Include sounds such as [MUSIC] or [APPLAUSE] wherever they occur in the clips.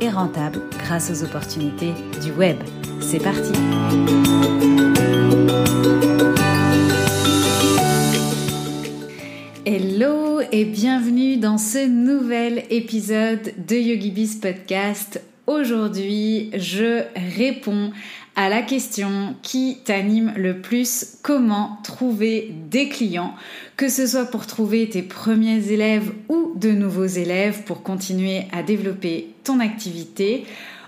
et rentable grâce aux opportunités du web. C'est parti Hello et bienvenue dans ce nouvel épisode de YogiBiz Podcast. Aujourd'hui, je réponds à la question qui t'anime le plus, comment trouver des clients, que ce soit pour trouver tes premiers élèves ou de nouveaux élèves pour continuer à développer ton activité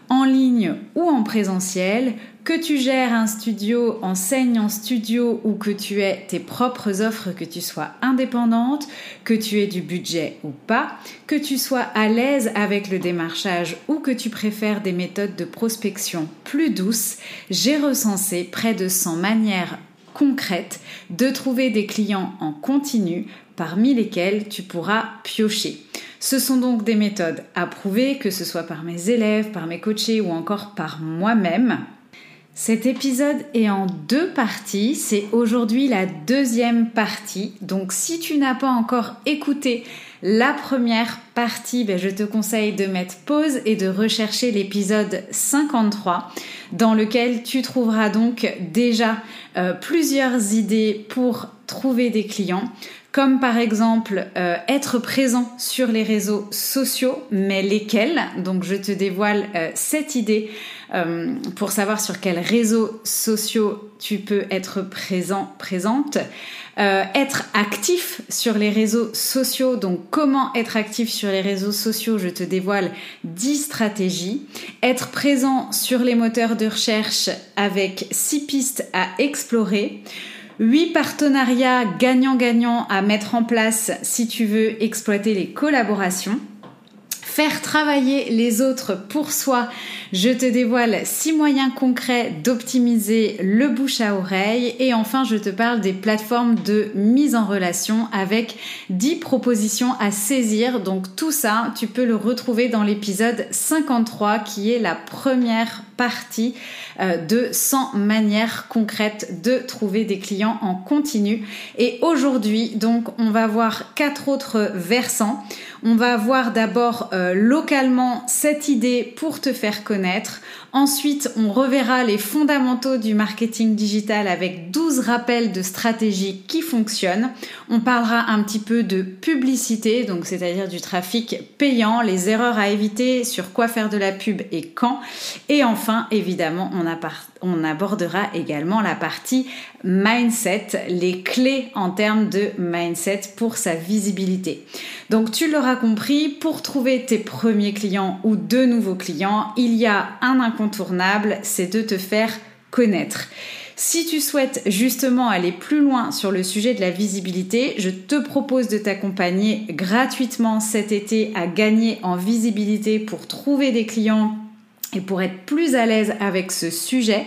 en ligne ou en présentiel, que tu gères un studio, enseignes en studio ou que tu aies tes propres offres, que tu sois indépendante, que tu aies du budget ou pas, que tu sois à l'aise avec le démarchage ou que tu préfères des méthodes de prospection plus douces, j'ai recensé près de 100 manières concrètes de trouver des clients en continu parmi lesquels tu pourras piocher. Ce sont donc des méthodes approuvées, que ce soit par mes élèves, par mes coachés ou encore par moi-même. Cet épisode est en deux parties. C'est aujourd'hui la deuxième partie. Donc si tu n'as pas encore écouté la première partie, ben, je te conseille de mettre pause et de rechercher l'épisode 53 dans lequel tu trouveras donc déjà euh, plusieurs idées pour trouver des clients comme par exemple euh, être présent sur les réseaux sociaux, mais lesquels? Donc je te dévoile euh, cette idée euh, pour savoir sur quels réseaux sociaux tu peux être présent, présente. être actif sur les réseaux sociaux, donc comment être actif sur les réseaux sociaux, je te dévoile 10 stratégies. Être présent sur les moteurs de recherche avec 6 pistes à explorer. 8 partenariats gagnant-gagnant à mettre en place si tu veux exploiter les collaborations. Faire travailler les autres pour soi. Je te dévoile 6 moyens concrets d'optimiser le bouche à oreille. Et enfin, je te parle des plateformes de mise en relation avec 10 propositions à saisir. Donc tout ça, tu peux le retrouver dans l'épisode 53 qui est la première partie euh, de 100 manières concrètes de trouver des clients en continu. Et aujourd'hui, donc, on va voir quatre autres versants. On va voir d'abord euh, localement cette idée pour te faire connaître. Ensuite, on reverra les fondamentaux du marketing digital avec 12 rappels de stratégies qui fonctionnent. On parlera un petit peu de publicité, donc c'est-à-dire du trafic payant, les erreurs à éviter, sur quoi faire de la pub et quand. Et enfin, évidemment, on, on abordera également la partie mindset, les clés en termes de mindset pour sa visibilité. Donc tu l'auras compris, pour trouver tes premiers clients ou de nouveaux clients, il y a un incontournable, c'est de te faire connaître. Si tu souhaites justement aller plus loin sur le sujet de la visibilité, je te propose de t'accompagner gratuitement cet été à gagner en visibilité pour trouver des clients et pour être plus à l'aise avec ce sujet.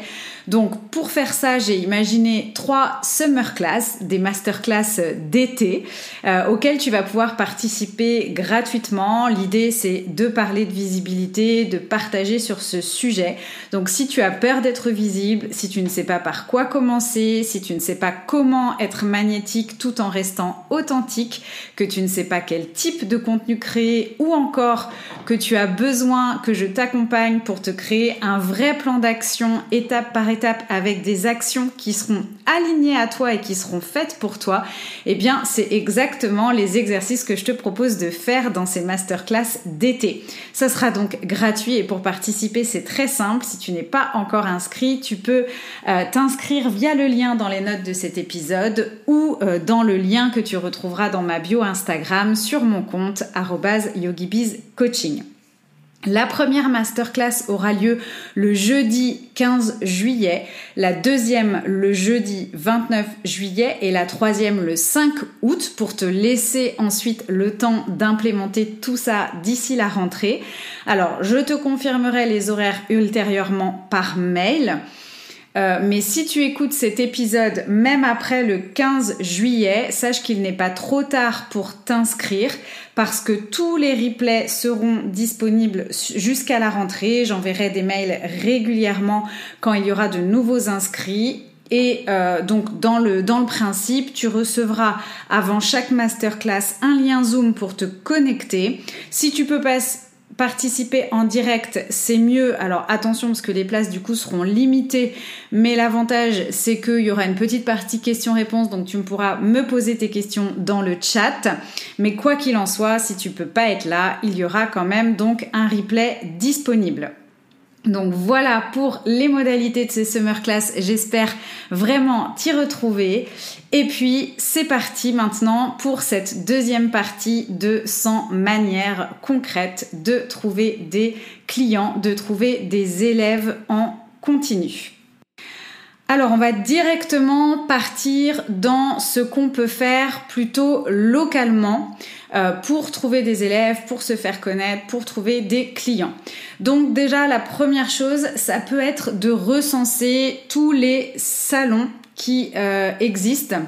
Donc pour faire ça, j'ai imaginé trois summer class, des masterclass d'été, euh, auxquelles tu vas pouvoir participer gratuitement. L'idée c'est de parler de visibilité, de partager sur ce sujet. Donc si tu as peur d'être visible, si tu ne sais pas par quoi commencer, si tu ne sais pas comment être magnétique tout en restant authentique, que tu ne sais pas quel type de contenu créer ou encore que tu as besoin que je t'accompagne pour te créer un vrai plan d'action étape par étape avec des actions qui seront alignées à toi et qui seront faites pour toi, eh bien, c'est exactement les exercices que je te propose de faire dans ces masterclass d'été. Ça sera donc gratuit et pour participer, c'est très simple. Si tu n'es pas encore inscrit, tu peux euh, t'inscrire via le lien dans les notes de cet épisode ou euh, dans le lien que tu retrouveras dans ma bio Instagram sur mon compte yogibizcoaching. La première masterclass aura lieu le jeudi 15 juillet, la deuxième le jeudi 29 juillet et la troisième le 5 août pour te laisser ensuite le temps d'implémenter tout ça d'ici la rentrée. Alors, je te confirmerai les horaires ultérieurement par mail. Euh, mais si tu écoutes cet épisode même après le 15 juillet, sache qu'il n'est pas trop tard pour t'inscrire parce que tous les replays seront disponibles jusqu'à la rentrée. J'enverrai des mails régulièrement quand il y aura de nouveaux inscrits. Et euh, donc dans le, dans le principe, tu recevras avant chaque masterclass un lien Zoom pour te connecter. Si tu peux passer participer en direct, c'est mieux. Alors attention parce que les places du coup seront limitées, mais l'avantage c'est qu'il y aura une petite partie questions-réponses, donc tu pourras me poser tes questions dans le chat. Mais quoi qu'il en soit, si tu peux pas être là, il y aura quand même donc un replay disponible. Donc voilà pour les modalités de ces summer class. J'espère vraiment t'y retrouver. Et puis c'est parti maintenant pour cette deuxième partie de 100 manières concrètes de trouver des clients, de trouver des élèves en continu. Alors on va directement partir dans ce qu'on peut faire plutôt localement. Euh, pour trouver des élèves, pour se faire connaître, pour trouver des clients. Donc déjà, la première chose, ça peut être de recenser tous les salons qui euh, existent.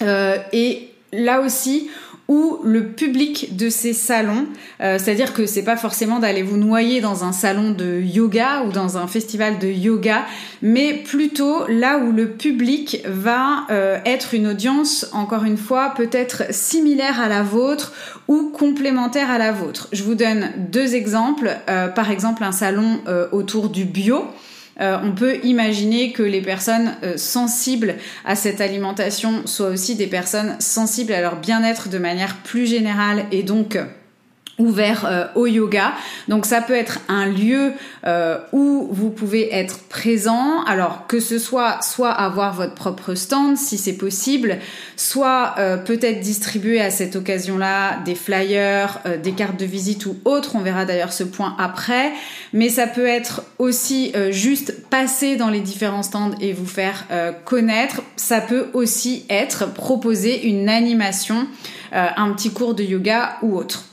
Euh, et là aussi, ou le public de ces salons. Euh, c'est-à-dire que c'est pas forcément d'aller vous noyer dans un salon de yoga ou dans un festival de yoga, mais plutôt là où le public va euh, être une audience, encore une fois, peut-être similaire à la vôtre ou complémentaire à la vôtre. Je vous donne deux exemples. Euh, par exemple, un salon autour du bio. Euh, on peut imaginer que les personnes euh, sensibles à cette alimentation soient aussi des personnes sensibles à leur bien-être de manière plus générale et donc ouvert euh, au yoga. Donc ça peut être un lieu euh, où vous pouvez être présent, alors que ce soit soit avoir votre propre stand si c'est possible, soit euh, peut-être distribuer à cette occasion-là des flyers, des cartes de visite ou autres, on verra d'ailleurs ce point après, mais ça peut être aussi juste passer dans les différents stands et vous faire connaître, ça peut aussi être proposer une animation, un petit cours de yoga ou autre.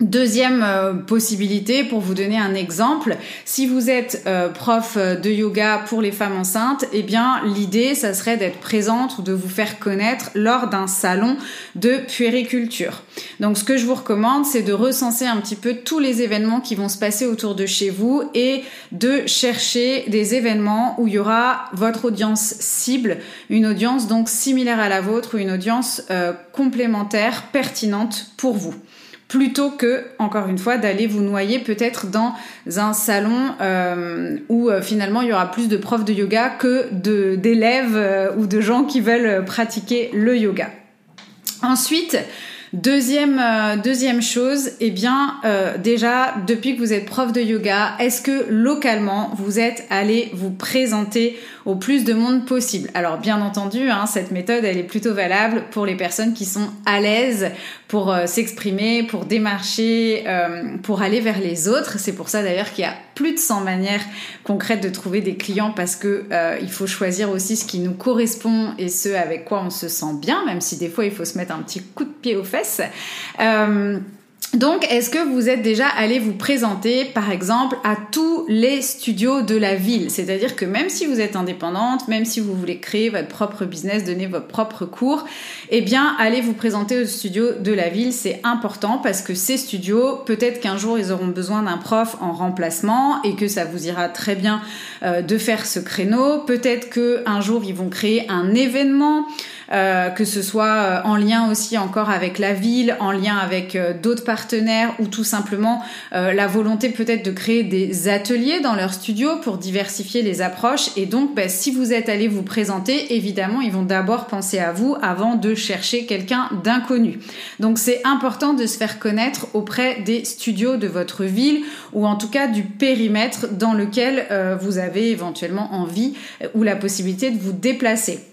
Deuxième euh, possibilité, pour vous donner un exemple, si vous êtes euh, prof de yoga pour les femmes enceintes, eh bien l'idée, ça serait d'être présente ou de vous faire connaître lors d'un salon de puériculture. Donc ce que je vous recommande, c'est de recenser un petit peu tous les événements qui vont se passer autour de chez vous et de chercher des événements où il y aura votre audience cible, une audience donc similaire à la vôtre ou une audience euh, complémentaire, pertinente pour vous plutôt que, encore une fois, d'aller vous noyer peut-être dans un salon euh, où euh, finalement il y aura plus de profs de yoga que d'élèves euh, ou de gens qui veulent pratiquer le yoga. Ensuite, Deuxième, deuxième chose, eh bien, déjà, depuis que vous êtes prof de yoga, est-ce que localement, vous êtes allé vous présenter au plus de monde possible. Alors bien entendu, hein, cette méthode, elle est plutôt valable pour les personnes qui sont à l'aise pour euh, s'exprimer, pour démarcher, euh, pour aller vers les autres. C'est pour ça d'ailleurs qu'il y a plus de 100 manières concrètes de trouver des clients parce que euh, il faut choisir aussi ce qui nous correspond et ce avec quoi on se sent bien, même si des fois il faut se mettre un petit coup de pied aux fesses. Donc, est-ce que vous êtes déjà allé vous présenter, par exemple, à tous les studios de la ville? C'est-à-dire que même si vous êtes indépendante, même si vous voulez créer votre propre business, donner votre propre cours, eh bien, allez vous présenter aux studios de la ville, c'est important parce que ces studios, peut-être qu'un jour, ils auront besoin d'un prof en remplacement et que ça vous ira très bien euh, de faire ce créneau. Peut-être qu'un jour, ils vont créer un événement. Euh, que ce soit euh, en lien aussi encore avec la ville, en lien avec euh, d'autres partenaires ou tout simplement la volonté peut-être de créer des ateliers dans leur studio pour diversifier les approches. Et donc, bah, si vous êtes allé vous présenter, évidemment, ils vont d'abord penser à vous avant de chercher quelqu'un d'inconnu. Donc, c'est important de se faire connaître auprès des studios de votre ville ou en tout cas du périmètre dans lequel vous avez éventuellement envie ou la possibilité de vous déplacer.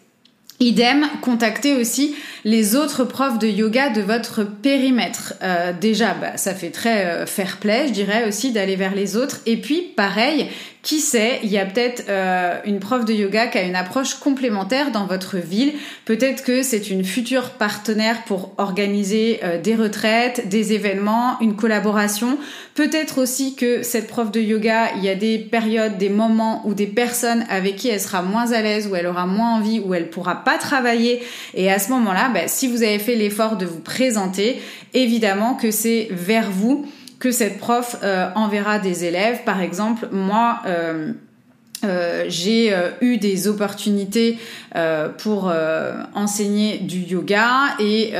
Idem, contactez aussi les autres profs de yoga de votre périmètre. Euh, déjà, bah, ça fait très euh, fair play, je dirais aussi, d'aller vers les autres. Et puis, pareil, qui sait, il y a peut-être euh, une prof de yoga qui a une approche complémentaire dans votre ville. Peut-être que c'est une future partenaire pour organiser euh, des retraites, des événements, une collaboration. Peut-être aussi que cette prof de yoga, il y a des périodes, des moments où des personnes avec qui elle sera moins à l'aise, où elle aura moins envie, où elle pourra pas travailler. Et à ce moment-là, bah, si vous avez fait l'effort de vous présenter, évidemment que c'est vers vous que cette prof euh, enverra des élèves. Par exemple, moi, euh, euh, j'ai eu des opportunités pour enseigner du yoga et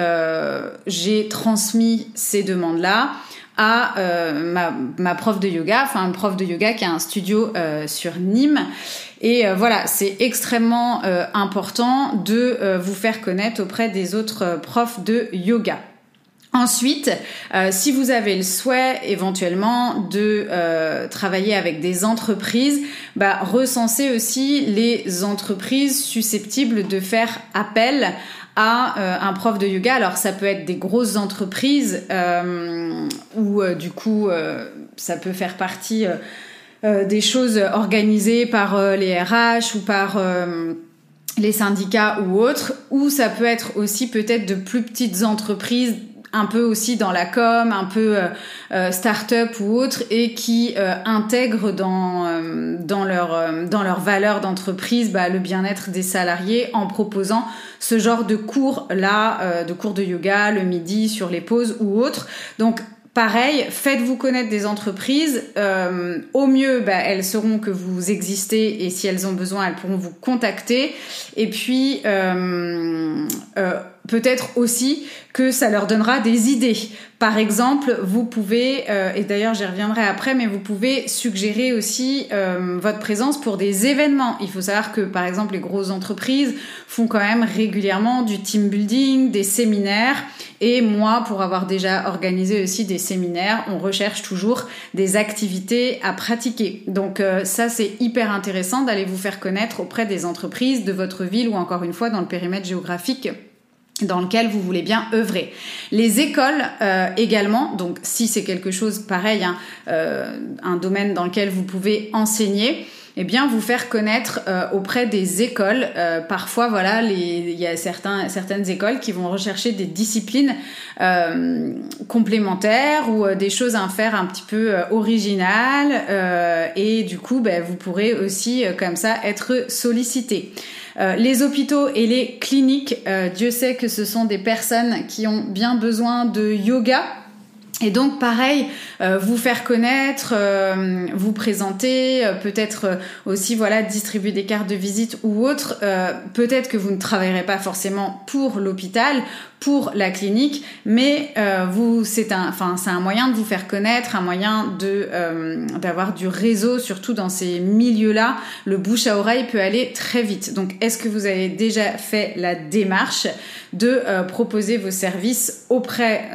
j'ai transmis ces demandes-là à ma, ma, prof de yoga, enfin une prof de yoga qui a un studio sur Nîmes. Et voilà, c'est extrêmement important de vous faire connaître auprès des autres profs de yoga. Ensuite, euh, si vous avez le souhait éventuellement de euh, travailler avec des entreprises, bah, recensez aussi les entreprises susceptibles de faire appel à euh, un prof de yoga. Alors ça peut être des grosses entreprises ou du coup ça peut faire partie des choses organisées par les RH ou par les syndicats ou autres, ou ça peut être aussi peut-être de plus petites entreprises un peu aussi dans la com, un peu euh, euh, start-up ou autre, et qui euh, intègrent dans, dans, leur, dans leur valeur d'entreprise bah, le bien-être des salariés en proposant ce genre de cours-là, de cours de yoga le midi sur les pauses ou autres. Donc Pareil, faites-vous connaître des entreprises. au mieux, bah, elles sauront que vous existez et si elles ont besoin, elles pourront vous contacter. Et puis, peut-être aussi que ça leur donnera des idées. Par exemple, vous pouvez, euh, et d'ailleurs j'y reviendrai après, mais vous pouvez suggérer aussi euh, votre présence pour des événements. Il faut savoir que par exemple les grosses entreprises font quand même régulièrement du team building, des séminaires. Et moi, pour avoir déjà organisé aussi des séminaires, on recherche toujours des activités à pratiquer. Donc euh, ça, c'est hyper intéressant d'aller vous faire connaître auprès des entreprises de votre ville ou encore une fois dans le périmètre géographique dans lequel vous voulez bien œuvrer. Les écoles euh, également, donc si c'est quelque chose pareil, hein, euh, un domaine dans lequel vous pouvez enseigner, eh bien vous faire connaître euh, auprès des écoles. parfois, voilà, il y a certains, certaines écoles qui vont rechercher des disciplines complémentaires ou des choses à faire un petit peu originales, et du coup, ben, vous pourrez aussi comme ça être sollicité. Euh, les hôpitaux et les cliniques, euh, Dieu sait que ce sont des personnes qui ont bien besoin de yoga. Et donc pareil, euh, vous faire connaître, vous présenter, peut-être aussi voilà distribuer des cartes de visite ou autre. peut-être que vous ne travaillerez pas forcément pour l'hôpital pour la clinique, mais euh, vous, c'est un, enfin, c'est un moyen de vous faire connaître, un moyen de euh, d'avoir du réseau, surtout dans ces milieux-là. Le bouche à oreille peut aller très vite. Donc, est-ce que vous avez déjà fait la démarche de euh, proposer vos services auprès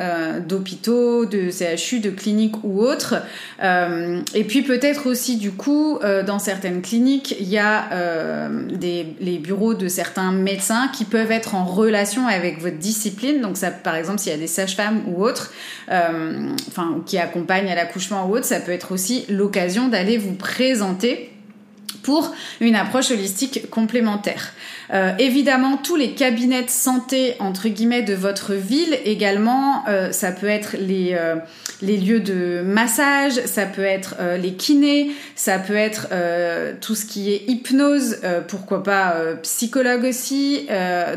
d'hôpitaux, de CHU, de cliniques ou autres? Et puis peut-être aussi, du coup, dans certaines cliniques, il y a des, les bureaux de certains médecins qui peuvent être en relation avec votre discipline donc, par exemple, s'il y a des sages-femmes ou autres, euh, qui accompagnent à l'accouchement ou autre, ça peut être aussi l'occasion d'aller vous présenter pour une approche holistique complémentaire. Euh, évidemment, tous les cabinets de santé entre guillemets de votre ville également, euh, ça peut être les euh, les lieux de massage, ça peut être les kinés, ça peut être tout ce qui est hypnose, pourquoi pas psychologue aussi.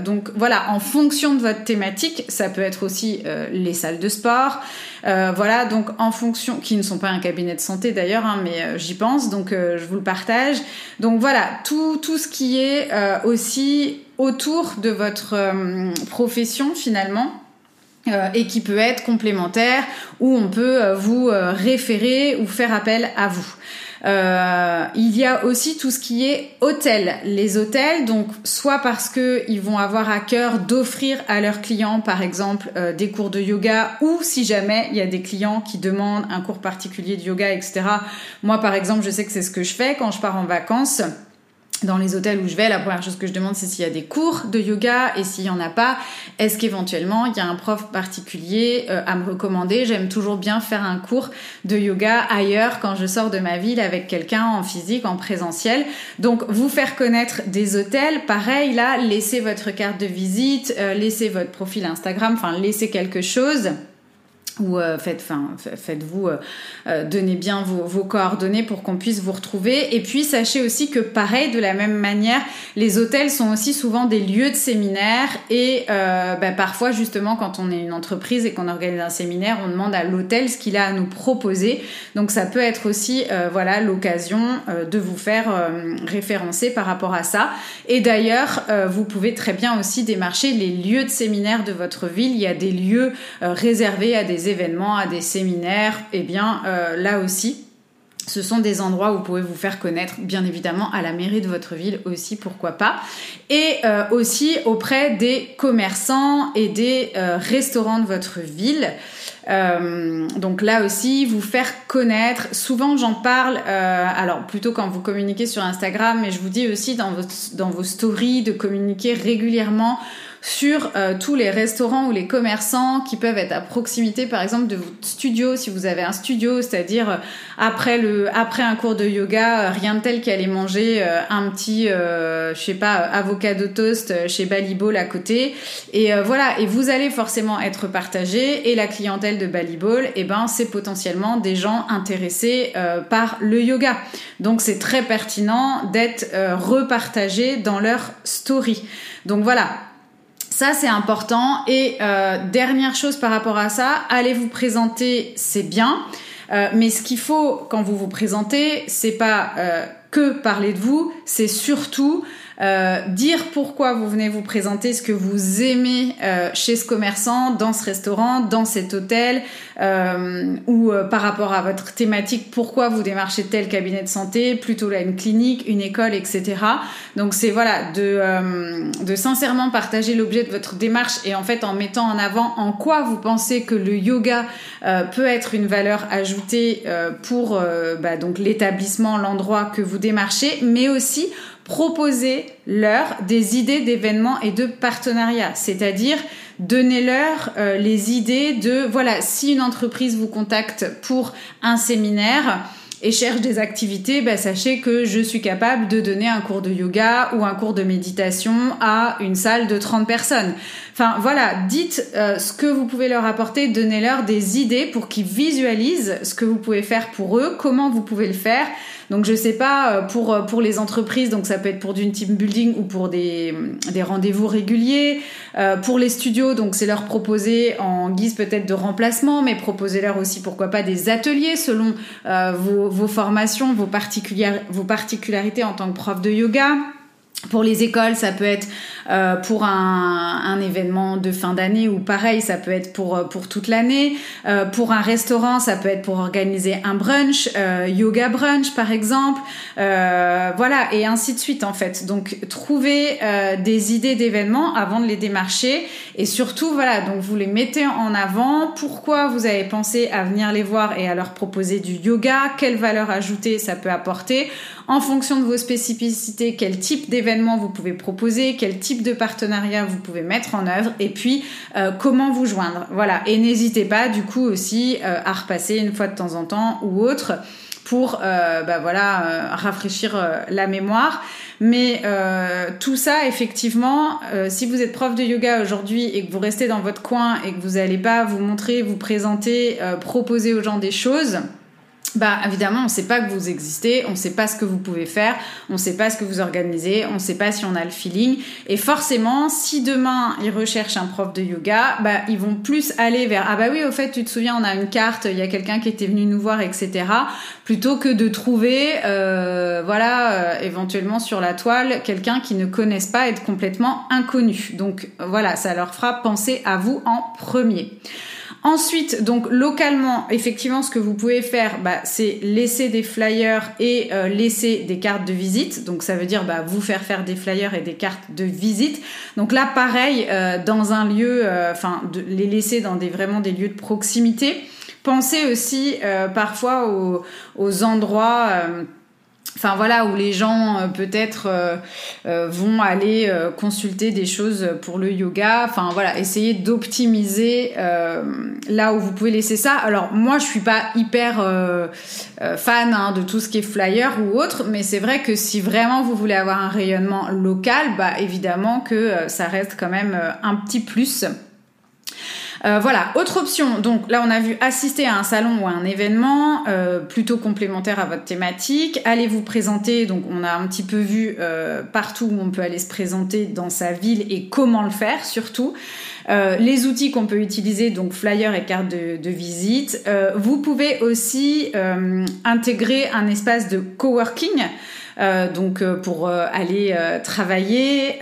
donc voilà, en fonction de votre thématique, ça peut être aussi les salles de sport. voilà, donc en fonction, qui ne sont pas un cabinet de santé d'ailleurs, hein, mais j'y pense, donc je vous le partage. Donc voilà, tout, tout ce qui est aussi autour de votre euh, profession finalement. Euh, et qui peut être complémentaire où on peut euh, vous référer ou faire appel à vous. il y a aussi tout ce qui est hôtel. Les hôtels, donc soit parce que ils vont avoir à cœur d'offrir à leurs clients, par exemple, des cours de yoga, ou si jamais il y a des clients qui demandent un cours particulier de yoga, etc. Moi, par exemple, je sais que c'est ce que je fais quand je pars en vacances dans les hôtels où je vais, la première chose que je demande, c'est s'il y a des cours de yoga et s'il y en a pas, est-ce qu'éventuellement il y a un prof particulier euh, à me recommander? J'aime toujours bien faire un cours de yoga ailleurs quand je sors de ma ville avec quelqu'un en physique, en présentiel. Donc vous faire connaître des hôtels, pareil là, laissez votre carte de visite, euh, laissez votre profil Instagram, enfin laissez quelque chose ou euh, faites, enfin, faites-vous euh, euh, donnez bien vos, coordonnées pour qu'on puisse vous retrouver. Et puis sachez aussi que pareil, de la même manière, les hôtels sont aussi souvent des lieux de séminaire et bah, parfois justement quand on est une entreprise et qu'on organise un séminaire, on demande à l'hôtel ce qu'il a à nous proposer. Donc ça peut être aussi voilà l'occasion de vous faire référencer par rapport à ça. Et d'ailleurs, vous pouvez très bien aussi démarcher les lieux de séminaire de votre ville. Il y a des lieux réservés à des événements, à des séminaires, et eh bien euh, là aussi, ce sont des endroits où vous pouvez vous faire connaître, bien évidemment, à la mairie de votre ville aussi, pourquoi pas. Et euh, aussi auprès des commerçants et des euh, restaurants de votre ville. donc là aussi, vous faire connaître. Souvent, j'en parle, alors plutôt quand vous communiquez sur Instagram, mais je vous dis aussi dans dans vos stories de communiquer régulièrement sur euh, tous les restaurants ou les commerçants qui peuvent être à proximité, par exemple, de votre studio, si vous avez un studio, c'est-à-dire euh, après après un cours de yoga, euh, rien de tel qu'aller manger un petit, je sais pas, avocado toast chez Balibol à côté. Et voilà, et vous allez forcément être partagé. Et la clientèle de Balibol, eh ben, c'est potentiellement des gens intéressés par le yoga. Donc c'est très pertinent d'être repartagé dans leur story. Donc voilà, ça, c'est important. Et euh, dernière chose par rapport à ça, allez vous présenter, c'est bien. Euh, mais ce qu'il faut quand vous vous présentez, c'est pas euh, que parler de vous, c'est surtout euh, dire pourquoi vous venez vous présenter, ce que vous aimez euh, chez ce commerçant, dans ce restaurant, dans cet hôtel, euh, ou par rapport à votre thématique, pourquoi vous démarchez tel cabinet de santé, plutôt là une clinique, une école, etc. Donc c'est voilà de, de sincèrement partager l'objet de votre démarche et en fait en mettant en avant en quoi vous pensez que le yoga peut être une valeur ajoutée pour bah, donc l'établissement, l'endroit que vous démarchez, mais aussi proposez-leur des idées d'événements et de partenariats, c'est-à-dire donnez-leur euh, les idées de, voilà, si une entreprise vous contacte pour un séminaire, et cherche des activités, bah, sachez que je suis capable de donner un cours de yoga ou un cours de méditation à une salle de 30 personnes. Enfin voilà, dites euh, ce que vous pouvez leur apporter, donnez-leur des idées pour qu'ils visualisent ce que vous pouvez faire pour eux, comment vous pouvez le faire. Donc je sais pas euh, pour euh, pour les entreprises, donc ça peut être pour du team building ou pour des, des rendez-vous réguliers. Euh, pour les studios, donc c'est leur proposer en guise peut-être de remplacement, mais proposez-leur aussi pourquoi pas des ateliers selon vos, vos, formations, vos, vos particularités en tant que prof de yoga. Pour les écoles, ça peut être euh, pour un, un, événement de fin d'année ou pareil, ça peut être pour, euh, pour toute l'année. Euh, pour un restaurant, ça peut être pour organiser un brunch, euh, yoga brunch par exemple. Euh, voilà, et ainsi de suite en fait. Donc trouver des idées d'événements avant de les démarcher et surtout voilà, donc vous les mettez en avant. Pourquoi vous avez pensé à venir les voir et à leur proposer du yoga? Quelle valeur ajoutée ça peut apporter? En fonction de vos spécificités, quel type d'événement vous pouvez proposer, quel type de partenariat vous pouvez mettre en œuvre et puis euh, comment vous joindre. Voilà, et n'hésitez pas du coup aussi euh, à repasser une fois de temps en temps ou autre pour euh, bah voilà rafraîchir la mémoire. Mais tout ça, effectivement, si vous êtes prof de yoga aujourd'hui et que vous restez dans votre coin et que vous n'allez pas vous montrer, vous présenter, proposer aux gens des choses, bah évidemment, on ne sait pas que vous existez, on ne sait pas ce que vous pouvez faire, on ne sait pas ce que vous organisez, on ne sait pas si on a le feeling. Et forcément, si demain ils recherchent un prof de yoga, bah ils vont plus aller vers ah bah oui au fait tu te souviens on a une carte, il y a quelqu'un qui était venu nous voir etc. Plutôt que de trouver euh, voilà euh, éventuellement sur la toile quelqu'un qui ne connaissent pas être complètement inconnu. Donc voilà, ça leur fera penser à vous en premier. Ensuite, donc localement, effectivement, ce que vous pouvez faire, bah, c'est laisser des flyers et euh, laisser des cartes de visite. Donc ça veut dire bah, vous faire faire des flyers et des cartes de visite. Donc là, pareil, euh, dans un lieu, euh, enfin, de les laisser dans des vraiment des lieux de proximité. Pensez aussi parfois aux endroits Enfin voilà, où les gens euh, peut-être euh, euh, vont aller consulter des choses pour le yoga. Enfin voilà, essayez d'optimiser là où vous pouvez laisser ça. Alors moi, je suis pas hyper fan hein, de tout ce qui est flyer ou autre, mais c'est vrai que si vraiment vous voulez avoir un rayonnement local, bah évidemment que ça reste quand même un petit plus. Euh, voilà, autre option. Donc là, on a vu assister à un salon ou à un événement euh, plutôt complémentaire à votre thématique. Allez vous présenter. Donc on a un petit peu vu euh, partout où on peut aller se présenter dans sa ville et comment le faire surtout. les outils qu'on peut utiliser, donc flyer et carte de, de visite. vous pouvez aussi intégrer un espace de coworking, donc pour aller travailler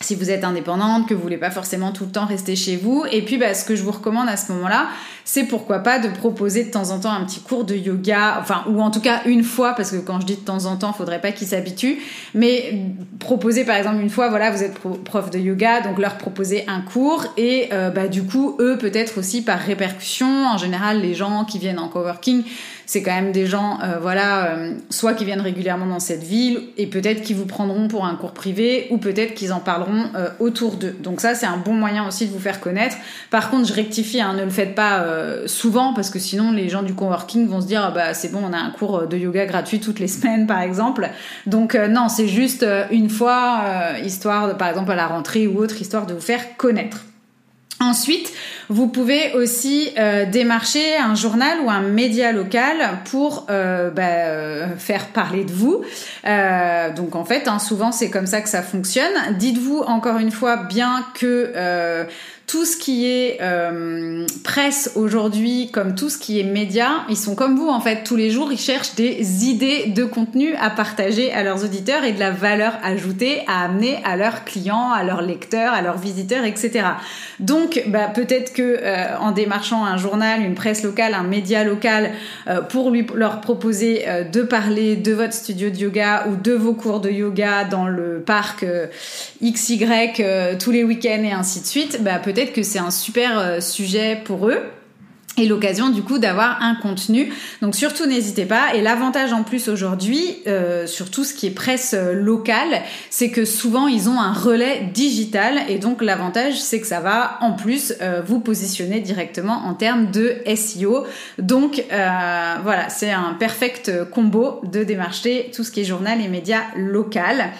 si vous êtes indépendante, que vous voulez pas forcément tout le temps rester chez vous. Et puis, bah, ce que je vous recommande à ce moment-là, c'est pourquoi pas de proposer de temps en temps un petit cours de yoga, enfin, ou en tout cas une fois, parce que quand je dis de temps en temps, faudrait pas qu'ils s'habituent, mais proposer par exemple une fois, voilà, vous êtes prof de yoga, donc leur proposer un cours, et euh, bah, du coup, eux, peut-être aussi par répercussion, en général, les gens qui viennent en coworking, c'est quand même des gens, euh, voilà, euh, soit qui viennent régulièrement dans cette ville, et peut-être qu'ils vous prendront pour un cours privé, ou peut-être qu'ils en parleront autour d'eux. Donc ça, c'est un bon moyen aussi de vous faire connaître. Par contre, je rectifie, hein, ne le faites pas souvent, parce que sinon, les gens du coworking vont se dire, ah bah c'est bon, on a un cours de yoga gratuit toutes les [LAUGHS] semaines, par exemple. Donc non, c'est juste une fois, histoire, par exemple, à la rentrée ou autre, histoire de vous faire connaître. Ensuite, vous pouvez aussi euh, démarcher un journal ou un média local pour euh, bah, euh, faire parler de vous. donc en fait, hein, souvent c'est comme ça que ça fonctionne. Dites-vous encore une fois bien que tout ce qui est euh, presse aujourd'hui, comme tout ce qui est média, ils sont comme vous en fait. Tous les jours, ils cherchent des idées de contenu à partager à leurs auditeurs et de la valeur ajoutée à amener à leurs clients, à leurs lecteurs, à leurs visiteurs, etc. Donc, bah, peut-être que euh, en démarchant un journal, une presse locale, un média local, euh, pour lui leur proposer de parler de votre studio de yoga ou de vos cours de yoga dans le parc XY tous les week-ends et ainsi de suite, bah, peut-être que c'est un super euh, sujet pour eux et l'occasion du coup d'avoir un contenu. Donc surtout n'hésitez pas. Et l'avantage en plus aujourd'hui, euh, sur tout ce qui est presse euh, locale, c'est que souvent ils ont un relais digital et donc l'avantage c'est que ça va en plus vous positionner directement en termes de SEO. Donc voilà, c'est un perfect combo de démarcher tout ce qui est journal et médias local.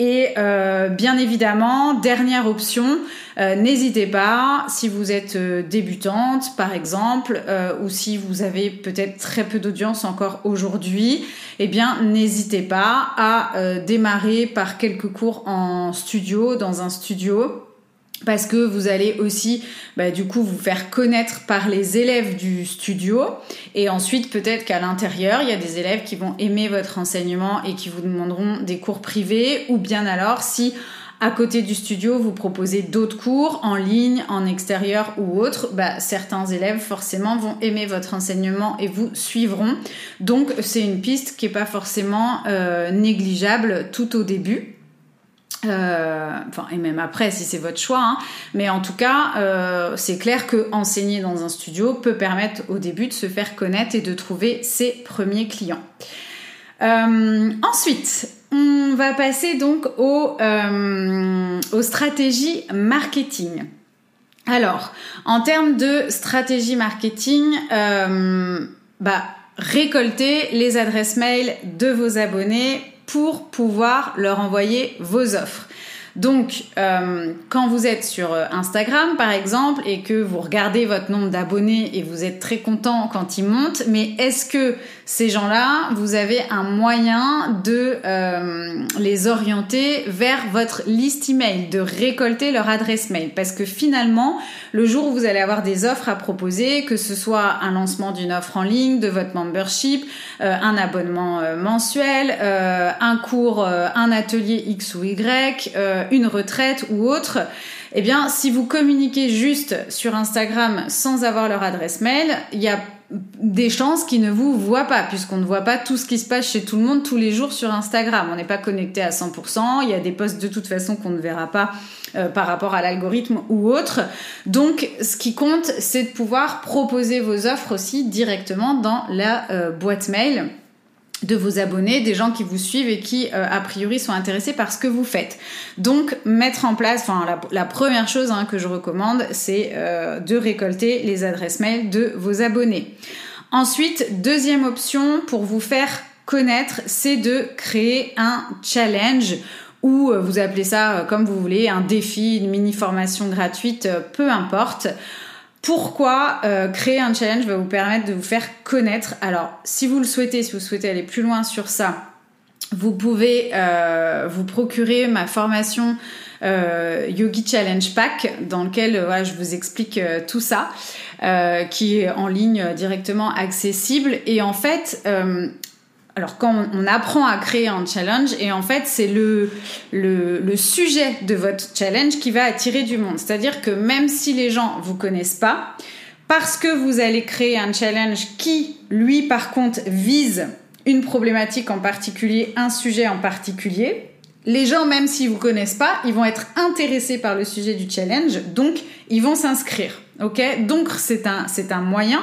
Et euh, bien évidemment, dernière option, euh, n'hésitez pas, si vous êtes euh, débutante par exemple, ou si vous avez peut-être très peu d'audience encore aujourd'hui, eh bien n'hésitez pas à démarrer par quelques cours en studio, dans un studio parce que vous allez aussi bah, du coup vous faire connaître par les élèves du studio et ensuite peut-être qu'à l'intérieur il y a des élèves qui vont aimer votre enseignement et qui vous demanderont des cours privés ou bien alors si à côté du studio vous proposez d'autres cours en ligne, en extérieur ou autre, bah, certains élèves forcément vont aimer votre enseignement et vous suivront. Donc c'est une piste qui n'est pas forcément euh, négligeable tout au début. Euh, enfin et même après si c'est votre choix hein. mais en tout cas euh, c'est clair que enseigner dans un studio peut permettre au début de se faire connaître et de trouver ses premiers clients euh, ensuite on va passer donc aux, aux stratégies marketing alors en termes de stratégie marketing bah récolter les adresses mail de vos abonnés pour pouvoir leur envoyer vos offres. Donc, euh, quand vous êtes sur euh, Instagram, par exemple, et que vous regardez votre nombre d'abonnés et vous êtes très content quand ils montent, mais est-ce que ces gens-là, vous avez un moyen de euh, les orienter vers votre liste email, de récolter leur adresse mail? Parce que finalement, le jour où vous allez avoir des offres à proposer, que ce soit un lancement d'une offre en ligne, de votre membership, un abonnement mensuel, un cours, un atelier X ou Y, une retraite ou autre, eh bien, si vous communiquez juste sur Instagram sans avoir leur adresse mail, il y a des chances qu'ils ne vous voient pas, puisqu'on ne voit pas tout ce qui se passe chez tout le monde tous les jours sur Instagram. On n'est pas connecté à 100%, il y a des posts de toute façon qu'on ne verra pas euh, par rapport à l'algorithme ou autre. Donc ce qui compte, c'est de pouvoir proposer vos offres aussi directement dans la euh, boîte mail. De vos abonnés, des gens qui vous suivent et qui euh, a priori sont intéressés par ce que vous faites. Donc mettre en place, enfin la, première chose hein, que je recommande, c'est euh, de récolter les adresses mail de vos abonnés. Ensuite, deuxième option pour vous faire connaître, c'est de créer un challenge ou euh, vous appelez ça comme vous voulez, un défi, une mini formation gratuite, peu importe pourquoi euh, créer un challenge va vous permettre de vous faire connaître. Alors, si vous le souhaitez, si vous souhaitez aller plus loin sur ça, vous pouvez euh, vous procurer ma formation euh, Yogi Challenge Pack dans lequel je vous explique tout ça, qui est en ligne directement accessible. Et en fait, alors quand on, apprend à créer un challenge, et en fait c'est le, sujet de votre challenge qui va attirer du monde. C'est-à-dire que même si les gens vous connaissent pas, parce que vous allez créer un challenge qui, lui par contre, vise une problématique en particulier, un sujet en particulier, les gens, même s'ils vous connaissent pas, ils vont être intéressés par le sujet du challenge, donc ils vont s'inscrire. Donc c'est un moyen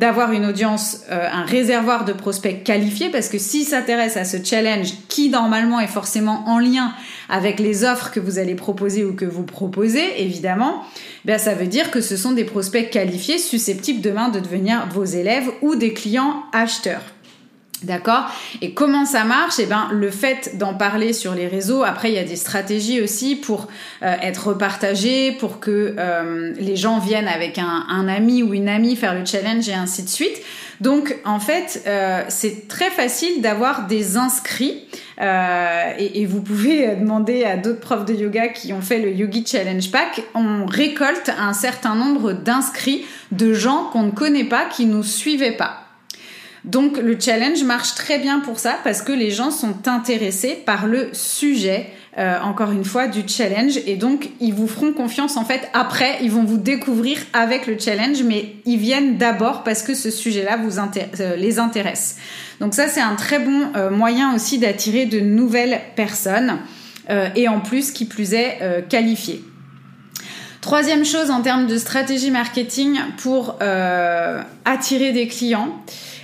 d'avoir une audience, euh, un réservoir de prospects qualifiés, parce que s'ils s'intéressent à ce challenge qui normalement est forcément en lien avec les offres que vous allez proposer ou que vous proposez, évidemment, ben ça veut dire que ce sont des prospects qualifiés susceptibles demain de devenir vos élèves ou des clients acheteurs. D'accord? Et comment ça marche? Eh ben, le fait d'en parler sur les réseaux. Après, il y a des stratégies aussi pour euh, être repartagé, pour que euh, les gens viennent avec un, ami ou une amie faire le challenge et ainsi de suite. Donc, en fait, euh, c'est très facile d'avoir des inscrits. Et, et, vous pouvez [LAUGHS] demander à d'autres profs de yoga qui ont fait le Yogi Challenge Pack. On récolte un certain nombre d'inscrits de gens qu'on ne connaît pas, qui nous suivaient pas. Donc le challenge marche très bien pour ça parce que les gens sont intéressés par le sujet, euh, encore une fois, du challenge et donc ils vous feront confiance en fait après, ils vont vous découvrir avec le challenge mais ils viennent d'abord parce que ce sujet-là vous euh, les intéresse. Donc ça c'est un très bon euh, moyen aussi d'attirer de nouvelles personnes et en plus qui plus est qualifiées. Troisième chose en termes de stratégie marketing pour attirer des clients,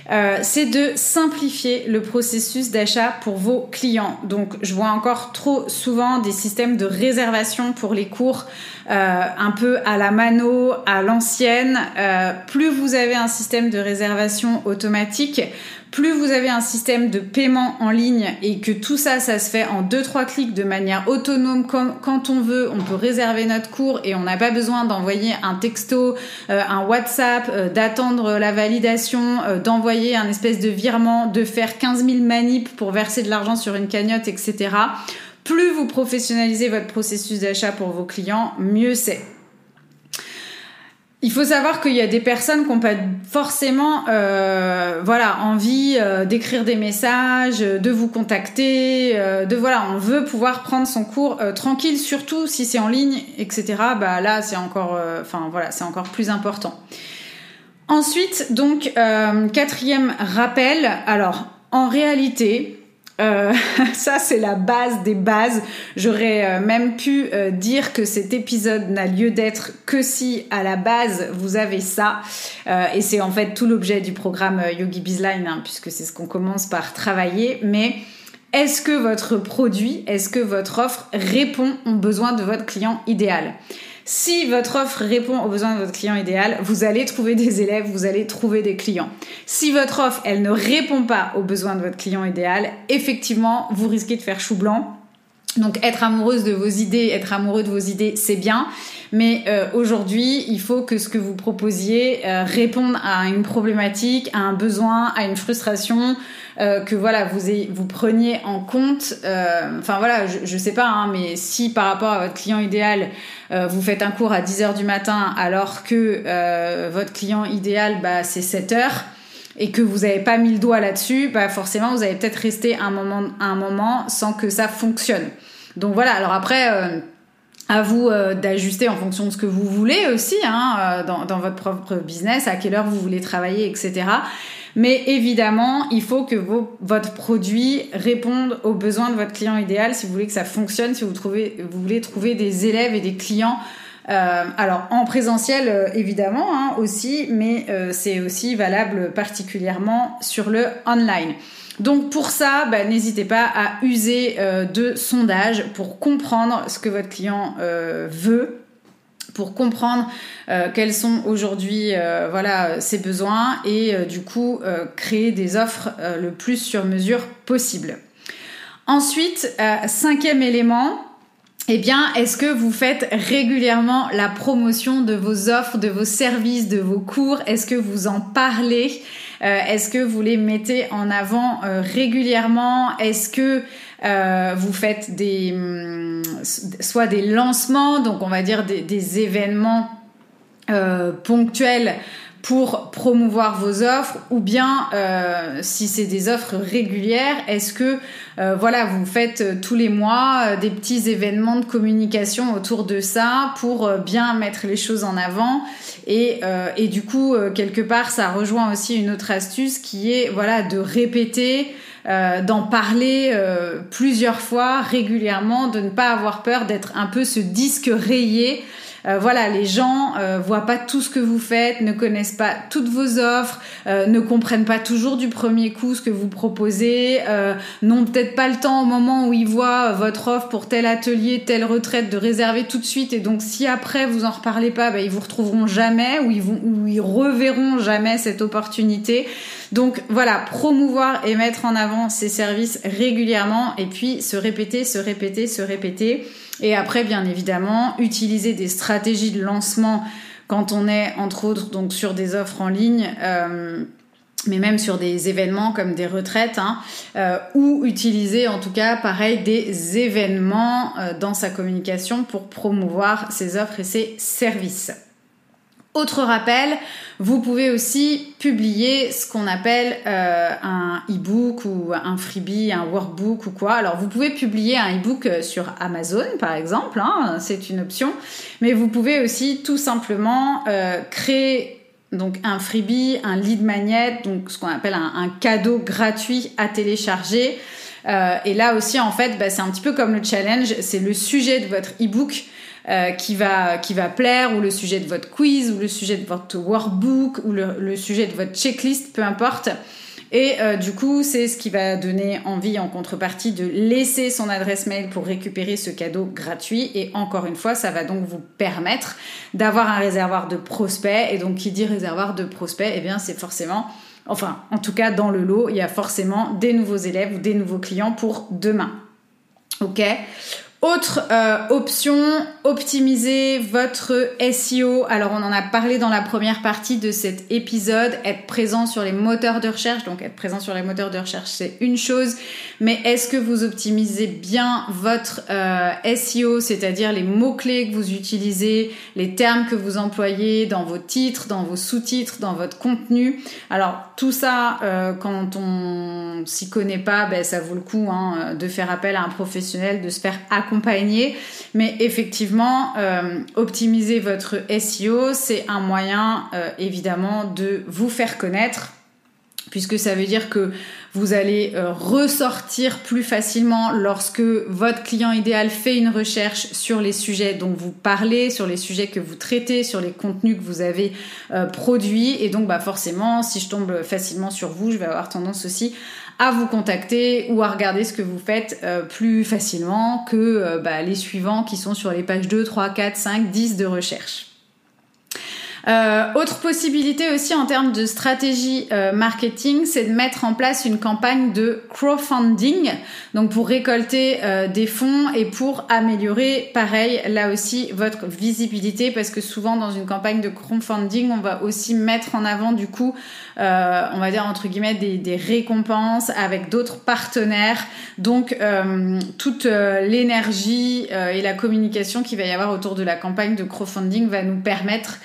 euh, c'est de simplifier le processus d'achat pour vos clients. Donc, je vois encore trop souvent des systèmes de réservation pour les cours euh, un peu à la mano, à l'ancienne. Euh, plus vous avez un système de réservation automatique, plus vous avez un système de paiement en ligne et que tout ça, ça se fait en 2-3 clics de manière autonome quand on veut, on peut réserver notre cours et on n'a pas besoin d'envoyer un texto, euh, un WhatsApp, euh, d'attendre la validation, euh, d'envoyer un espèce de virement, de faire 15 000 manips pour verser de l'argent sur une cagnotte, etc. Plus vous professionnalisez votre processus d'achat pour vos clients, mieux c'est. Il faut savoir qu'il y a des personnes qui n'ont pas forcément euh, voilà, envie euh, d'écrire des messages, de vous contacter, euh, de voilà, on veut pouvoir prendre son cours tranquille, surtout si c'est en ligne, etc. Bah là, c'est encore, enfin voilà, c'est encore plus important. Ensuite, donc quatrième rappel. Alors, en réalité, euh, [LAUGHS] ça, c'est la base des bases. J'aurais euh, même pu euh, dire que cet épisode n'a lieu d'être que si, à la base, vous avez ça. et c'est en fait tout l'objet du programme Yogi Bizline, hein, puisque c'est ce qu'on commence par travailler. Mais est-ce que votre produit, est-ce que votre offre répond aux besoins de votre client idéal? Si votre offre répond aux besoins de votre client idéal, vous allez trouver des élèves, vous allez trouver des clients. Si votre offre, elle ne répond pas aux besoins de votre client idéal, effectivement, vous risquez de faire chou blanc. Donc être amoureuse de vos idées, être amoureux de vos idées, c'est bien. Mais euh, aujourd'hui, il faut que ce que vous proposiez euh, réponde à une problématique, à un besoin, à une frustration, euh, que voilà vous vous preniez en compte. Euh, enfin voilà, je, je sais pas, hein, mais si par rapport à votre client idéal, euh, vous faites un cours à 10 heures du matin alors que votre client idéal, bah, c'est 7 heures et que vous n'avez pas mis le doigt là-dessus, bah forcément vous allez peut-être rester un moment, un moment sans que ça fonctionne. Donc voilà. Alors après à vous d'ajuster en fonction de ce que vous voulez aussi hein, dans, dans, votre propre business, à quelle heure vous voulez travailler, etc. Mais évidemment, il faut que votre produit réponde aux besoins de votre client idéal si vous voulez que ça fonctionne, si vous, trouvez, vous voulez trouver des élèves et des clients. Euh, alors en présentiel euh, évidemment hein, aussi, mais euh, c'est aussi valable particulièrement sur le online. Donc pour ça, bah, n'hésitez pas à user de sondage pour comprendre ce que votre client veut pour comprendre euh, quels sont aujourd'hui euh, voilà ses besoins et euh, du coup créer des offres le plus sur mesure possible. Ensuite, cinquième élément, eh bien, est-ce que vous faites régulièrement la promotion de vos offres, de vos services, de vos cours? Est-ce que vous en parlez? Est-ce que vous les mettez en avant régulièrement? Est-ce que euh, vous faites des, hum, soit des lancements, donc on va dire des, événements euh, ponctuels pour promouvoir vos offres ou bien euh, si c'est des offres régulières, est-ce que voilà vous faites tous les mois des petits événements de communication autour de ça pour bien mettre les choses en avant et, et du coup quelque part ça rejoint aussi une autre astuce qui est voilà de répéter euh, d'en parler euh, plusieurs fois régulièrement, de ne pas avoir peur d'être un peu ce disque rayé euh, voilà, les gens euh, voient pas tout ce que vous faites, ne connaissent pas toutes vos offres, euh, ne comprennent pas toujours du premier coup ce que vous proposez, n'ont peut-être pas le temps au moment où ils voient votre offre pour tel atelier, telle retraite de réserver tout de suite. Et donc, si après vous en reparlez pas, bah, ils vous retrouveront jamais ou ils vont ou ils reverront jamais cette opportunité. Donc voilà, promouvoir et mettre en avant ces services régulièrement et puis se répéter, se répéter, se répéter. Et après, bien évidemment, utiliser des stratégies de lancement quand on est, entre autres, donc sur des offres en ligne. Euh, mais même sur des événements comme des retraites, hein, euh, ou utiliser en tout cas pareil des événements euh, dans sa communication pour promouvoir ses offres et ses services. Autre rappel, vous pouvez aussi publier ce qu'on appelle euh, un e-book ou un freebie, un workbook ou quoi. Alors vous pouvez publier un e-book sur Amazon par exemple, hein, c'est une option, mais vous pouvez aussi tout simplement euh, créer donc un freebie, un lead magnet, donc ce qu'on appelle un, cadeau gratuit à télécharger. Euh, et là aussi en fait, bah, c'est un petit peu comme le challenge, c'est le sujet de votre e-book euh, qui, va, qui va plaire, ou le sujet de votre quiz, ou le sujet de votre workbook, ou le, sujet de votre checklist, peu importe. Et euh, du coup, c'est ce qui va donner envie en contrepartie de laisser son adresse mail pour récupérer ce cadeau gratuit. Et encore une fois, ça va donc vous permettre d'avoir un réservoir de prospects. Et donc, qui dit réservoir de prospects, eh bien, c'est forcément, enfin, en tout cas, dans le lot, il y a forcément des nouveaux élèves ou des nouveaux clients pour demain. Ok? Autre euh, option, optimiser votre SEO. Alors on en a parlé dans la première partie de cet épisode, être présent sur les moteurs de recherche. Donc être présent sur les moteurs de recherche c'est une chose, mais est-ce que vous optimisez bien votre euh, SEO, c'est-à-dire les mots-clés que vous utilisez, les termes que vous employez dans vos titres, dans vos sous-titres, dans votre contenu? Alors tout ça, euh, quand on s'y connaît pas, ben, ça vaut le coup hein, de faire appel à un professionnel, de se faire accompagner. Mais effectivement, euh, optimiser votre SEO, c'est un moyen évidemment de vous faire connaître puisque ça veut dire que vous allez euh, ressortir plus facilement lorsque votre client idéal fait une recherche sur les sujets dont vous parlez, sur les sujets que vous traitez, sur les contenus que vous avez euh, produits. Et donc, bah, forcément, si je tombe facilement sur vous, je vais avoir tendance aussi à vous contacter ou à regarder ce que vous faites euh, plus facilement que bah, les suivants qui sont sur les pages 2, 3, 4, 5, 10 de recherche. Euh, autre possibilité aussi en termes de stratégie euh, marketing, c'est de mettre en place une campagne de crowdfunding, donc pour récolter euh, des fonds et pour améliorer, pareil, là aussi, votre visibilité, parce que souvent dans une campagne de crowdfunding, on va aussi mettre en avant du coup, on va dire entre guillemets, des, des récompenses avec d'autres partenaires. Donc toute l'énergie et la communication qu'il va y avoir autour de la campagne de crowdfunding va nous permettre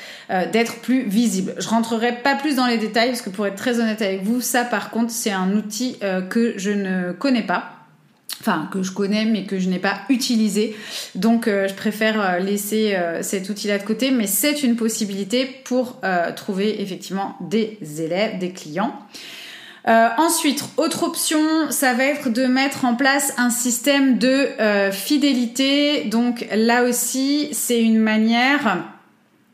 d'être plus visible. Je rentrerai pas plus dans les détails parce que pour être très honnête avec vous, ça par contre c'est un outil euh, que je ne connais pas. Enfin, que je connais mais que je n'ai pas utilisé. Donc euh, je préfère euh, laisser cet outil-là de côté, mais c'est une possibilité pour trouver effectivement des élèves, des clients. ensuite, autre option, ça va être de mettre en place un système de fidélité. Donc là aussi, c'est une manière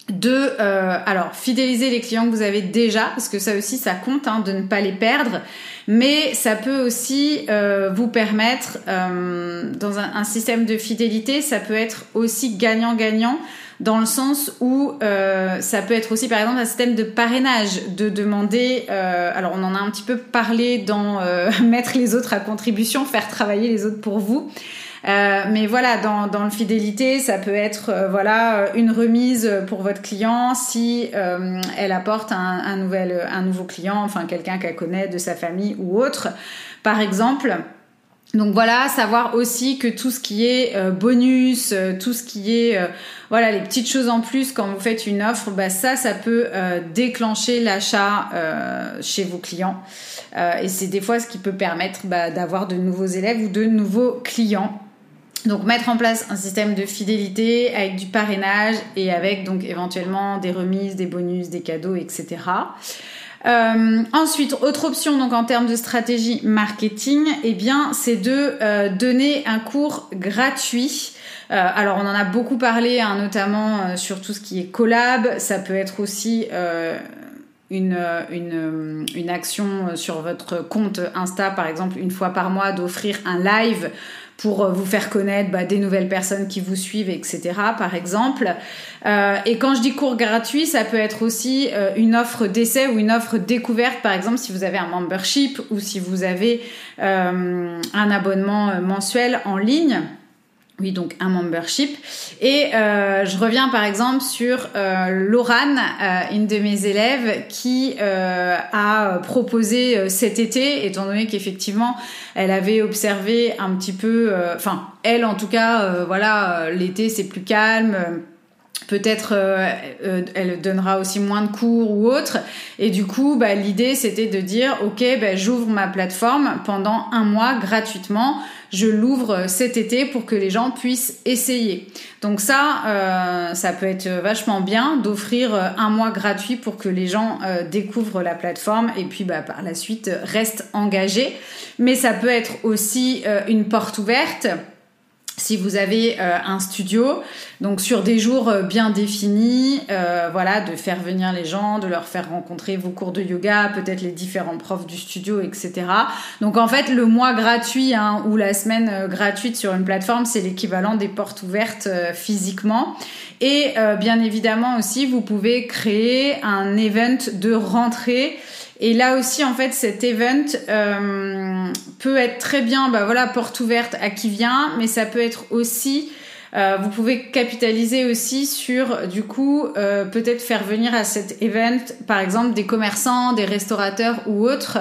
de alors fidéliser les clients que vous avez déjà parce que ça aussi ça compte hein, de ne pas les perdre mais ça peut aussi vous permettre dans un, un, système de fidélité ça peut être aussi gagnant-gagnant dans le sens où euh, ça peut être aussi par exemple un système de parrainage, de demander, euh, alors on en a un petit peu parlé dans euh, [LAUGHS] mettre les autres à contribution, faire travailler les autres pour vous. Euh, mais voilà, dans, dans le fidélité, ça peut être euh, voilà une remise pour votre client si euh, elle apporte un, un, nouvel, un nouveau client, enfin quelqu'un qu'elle connaît de sa famille ou autre, par exemple. Donc voilà, savoir aussi que tout ce qui est euh, bonus, euh, tout ce qui est euh, voilà les petites choses en plus quand vous faites une offre, bah ça, ça peut déclencher l'achat chez vos clients. et c'est des fois ce qui peut permettre bah, d'avoir de nouveaux élèves ou de nouveaux clients. Donc mettre en place un système de fidélité avec du parrainage et avec donc éventuellement des remises, des bonus, des cadeaux, etc. Euh, ensuite, autre option donc en termes de stratégie marketing, eh bien, c'est de euh, donner un cours gratuit. Euh, alors, on en a beaucoup parlé, hein, notamment sur tout ce qui est collab. Ça peut être aussi une, une, une, action sur votre compte Insta, par exemple, une fois par mois, d'offrir un live pour euh, vous faire connaître bah, des nouvelles personnes qui vous suivent, etc. Par exemple. Euh, et quand je dis cours gratuit, ça peut être aussi euh, une offre d'essai ou une offre découverte, par exemple si vous avez un membership ou si vous avez un abonnement mensuel en ligne. Oui, donc un membership. Et euh, je reviens par exemple sur euh, Laurane, euh, une de mes élèves, qui euh, a proposé cet été, étant donné qu'effectivement, elle avait observé un petit peu, enfin, elle en tout cas, voilà, l'été c'est plus calme peut-être euh, euh, elle donnera aussi moins de cours ou autre. Et du coup, bah, l'idée c'était de dire, ok, bah, j'ouvre ma plateforme pendant un mois gratuitement. Je l'ouvre cet été pour que les gens puissent essayer. Donc ça, euh, ça peut être vachement bien d'offrir un mois gratuit pour que les gens découvrent la plateforme et puis bah, par la suite restent engagés. Mais ça peut être aussi une porte ouverte si vous avez euh, un studio, donc sur des jours euh, bien définis, euh, voilà, de faire venir les gens, de leur faire rencontrer vos cours de yoga, peut-être les différents profs du studio, etc. Donc en fait, le mois gratuit hein, ou la semaine gratuite sur une plateforme, c'est l'équivalent des portes ouvertes physiquement. Et bien évidemment aussi, vous pouvez créer un event de rentrée et là aussi, en fait, cet event euh, peut être très bien, bah voilà, porte ouverte à qui vient, mais ça peut être aussi, euh, vous pouvez capitaliser aussi sur, du coup, euh, peut-être faire venir à cet event, par exemple, des commerçants, des restaurateurs ou autres,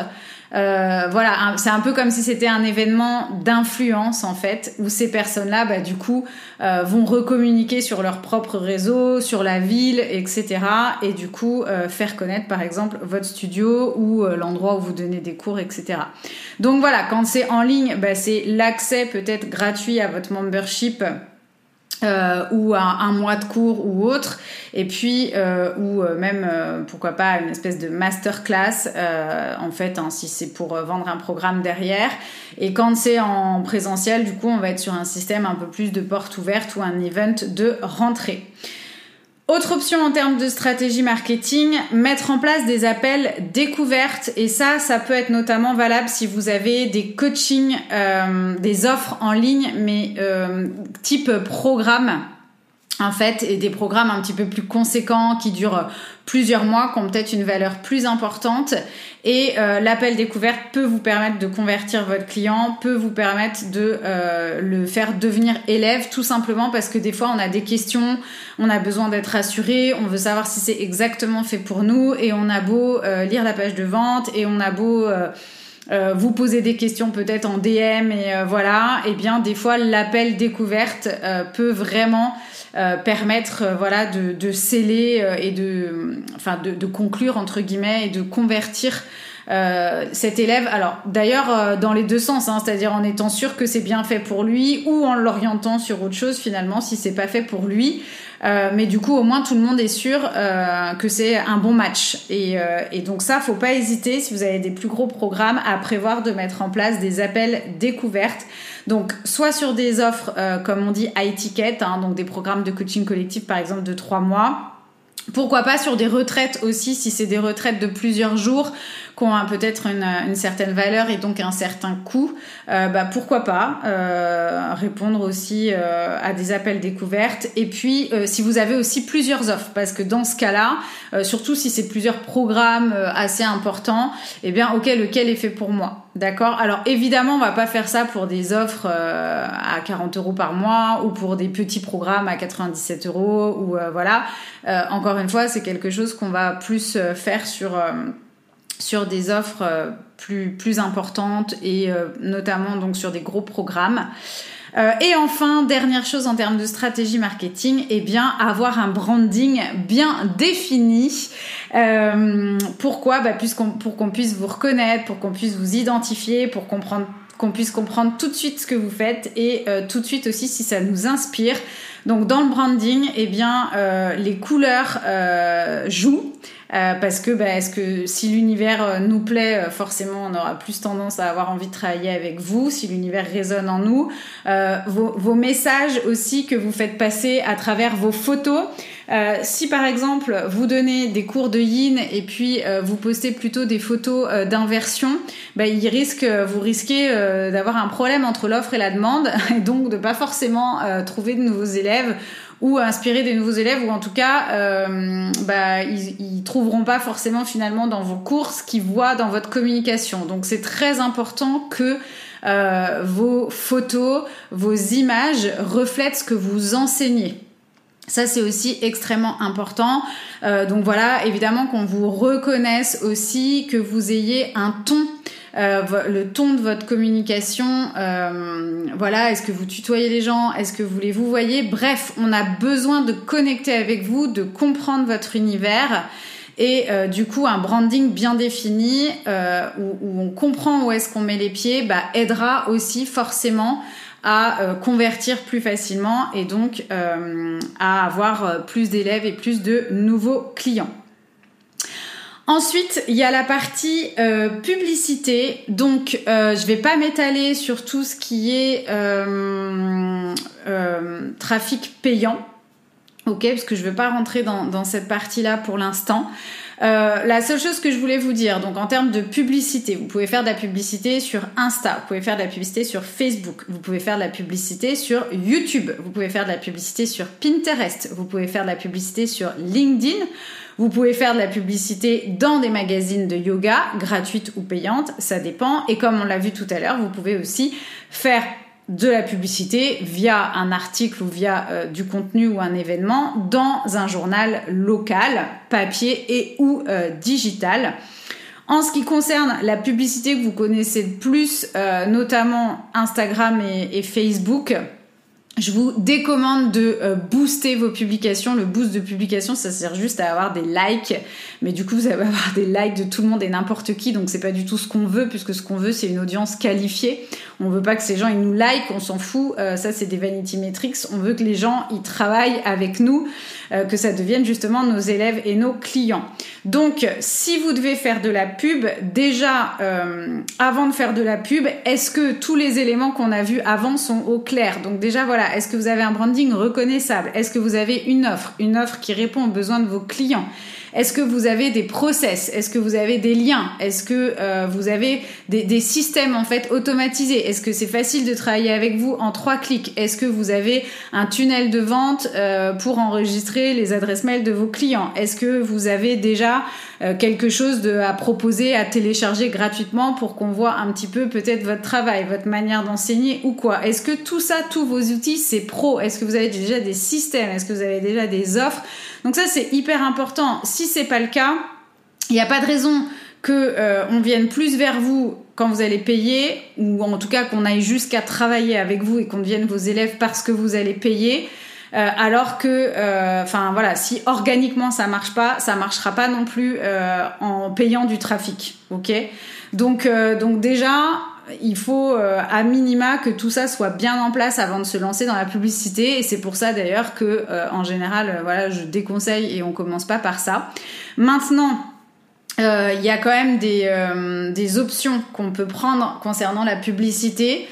euh, voilà, c'est un peu comme si c'était un événement d'influence en fait, où ces personnes-là, bah, du coup, euh, vont recommuniquer sur leur propre réseau, sur la ville, etc. Et du coup, euh, faire connaître par exemple votre studio ou l'endroit où vous donnez des cours, etc. Donc voilà, quand c'est en ligne, bah, c'est l'accès peut-être gratuit à votre membership euh, ou un, un, mois de cours ou autre, et puis euh, ou euh, même euh, pourquoi pas une espèce de masterclass euh, en fait, hein, si c'est pour vendre un programme derrière. Et quand c'est en présentiel, du coup, on va être sur un système un peu plus de porte ouverte ou un event de rentrée. Autre option en termes de stratégie marketing, mettre en place des appels découvertes. Et ça, ça peut être notamment valable si vous avez des coachings, euh, des offres en ligne, mais euh, type programme en fait, et des programmes un petit peu plus conséquents qui durent plusieurs mois, qui ont peut-être une valeur plus importante. Et euh, l'appel découverte peut vous permettre de convertir votre client, peut vous permettre de euh, le faire devenir élève, tout simplement parce que des fois on a des questions, on a besoin d'être rassuré, on veut savoir si c'est exactement fait pour nous, et on a beau euh, lire la page de vente, et on a beau euh, vous poser des questions peut-être en DM et euh, voilà, et eh bien des fois l'appel découverte euh, peut vraiment permettre de, sceller et de enfin de, de, conclure entre guillemets et de convertir cet élève. Alors d'ailleurs dans les deux sens, hein, c'est-à-dire en étant sûr que c'est bien fait pour lui ou en l'orientant sur autre chose finalement si c'est pas fait pour lui. Euh, mais du coup, au moins, tout le monde est sûr euh, que c'est un bon match. Et, euh, et, donc ça, faut pas hésiter, si vous avez des plus gros programmes, à prévoir de mettre en place des appels découvertes. Donc, soit sur des offres, comme on dit, high ticket, hein, donc des programmes de coaching collectif, par exemple, de trois mois, Pourquoi pas sur des retraites aussi, si c'est des retraites de plusieurs jours qui ont peut-être une, certaine valeur et donc un certain coût, euh, bah, pourquoi pas euh, répondre aussi euh, à des appels découvertes. Et puis, si vous avez aussi plusieurs offres, parce que dans ce cas-là, surtout si c'est plusieurs programmes assez importants, eh bien, ok, lequel est fait pour moi D'accord Alors évidemment, on va pas faire ça pour des offres à 40 euros par mois ou pour des petits programmes à 97 euros ou voilà. encore une fois, c'est quelque chose qu'on va plus faire sur sur des offres euh, plus, plus importantes et euh, notamment donc sur des gros programmes. Euh, et enfin, dernière chose en termes de stratégie marketing, eh bien avoir un branding bien défini. pourquoi? Bah, Pour qu'on puisse vous reconnaître, pour qu'on puisse vous identifier, pour comprendre qu'on puisse comprendre tout de suite ce que vous faites et tout de suite aussi si ça nous inspire. Donc dans le branding, eh bien les couleurs jouent. Euh, parce que, bah, est-ce que si l'univers euh, nous plaît, euh, forcément, on aura plus tendance à avoir envie de travailler avec vous. Si l'univers résonne en nous, vos, messages aussi que vous faites passer à travers vos photos. Si par exemple vous donnez des cours de yin et puis vous postez plutôt des photos d'inversion, bah, il risque, vous risquez d'avoir un problème entre l'offre et la demande [LAUGHS] et donc de pas forcément trouver de nouveaux élèves ou inspirer des nouveaux élèves ou en tout cas euh, bah, ils, ils trouveront pas forcément finalement dans vos cours ce qu'ils voient dans votre communication. Donc c'est très important que euh, vos photos vos images reflètent ce que vous enseignez ça, c'est aussi extrêmement important. Euh, donc voilà, évidemment qu'on vous reconnaisse aussi, que vous ayez un ton euh, le ton de votre communication. Euh, voilà, est-ce que vous tutoyez les gens Est-ce que vous les vous voyez? Bref, on a besoin de connecter avec vous, de comprendre votre univers. Et du coup, un branding bien défini, où, on comprend où est-ce qu'on met les pieds, bah, aidera aussi forcément à convertir plus facilement et donc à avoir plus d'élèves et plus de nouveaux clients. Ensuite, il y a la partie euh, publicité. Donc, euh, je vais pas m'étaler sur tout ce qui est euh, trafic payant. Ok, parce que je ne vais pas rentrer dans, dans cette partie-là pour l'instant. La seule chose que je voulais vous dire, donc en termes de publicité, vous pouvez faire de la publicité sur Insta, vous pouvez faire de la publicité sur Facebook, vous pouvez faire de la publicité sur YouTube, vous pouvez faire de la publicité sur Pinterest, vous pouvez faire de la publicité sur LinkedIn, vous pouvez faire de la publicité dans des magazines de yoga, gratuite ou payante, ça dépend. Et comme on l'a vu tout à l'heure, vous pouvez aussi faire de la publicité via un article ou via euh, du contenu ou un événement dans un journal local, papier et ou euh, digital. En ce qui concerne la publicité que vous connaissez le plus, euh, notamment Instagram et Facebook, je vous décommande de booster vos publications. Le boost de publication, ça sert juste à avoir des likes. Mais du coup, vous allez [LAUGHS] avoir des likes de tout le monde et n'importe qui. Donc, c'est pas du tout ce qu'on veut, puisque ce qu'on veut, c'est une audience qualifiée. On veut pas que ces gens, ils nous like, on s'en fout. Euh, ça, c'est des vanity metrics. On veut que les gens, ils travaillent avec nous, euh, que ça devienne justement nos élèves et nos clients. Donc, si vous devez faire de la pub, déjà, avant de faire de la pub, est-ce que tous les éléments qu'on a vus avant sont au clair? Donc, déjà, voilà est-ce que vous avez un branding reconnaissable? Est-ce que vous avez une offre? Une offre qui répond aux besoins de vos clients? Est-ce que vous avez des process? Est-ce que vous avez des liens? Est-ce que euh, vous avez des, systèmes en fait automatisés? Est-ce que c'est facile de travailler avec vous en trois clics? Est-ce que vous avez un tunnel de vente euh, pour enregistrer les adresses mail de vos clients? Est-ce que vous avez déjà euh, quelque chose à proposer, à télécharger gratuitement pour qu'on voit un petit peu peut-être votre travail, votre manière d'enseigner ou quoi Est-ce que tout ça, tous vos outils, c'est pro? Est-ce que vous avez déjà des systèmes? Est-ce que vous avez déjà des offres? Donc ça, c'est hyper important. Si c'est pas le cas, il n'y a pas de raison que euh, on vienne plus vers vous quand vous allez payer, ou en tout cas qu'on aille jusqu'à travailler avec vous et qu'on devienne vos élèves parce que vous allez payer. Euh, alors que, euh, enfin voilà, si organiquement ça marche pas, ça marchera pas non plus en payant du trafic, ok? Donc, donc déjà, il faut euh, à minima que tout ça soit bien en place avant de se lancer dans la publicité et c'est pour ça d'ailleurs que euh, en général euh, voilà je déconseille et on commence pas par ça. Maintenant il y a quand même des, des options qu'on peut prendre concernant la publicité.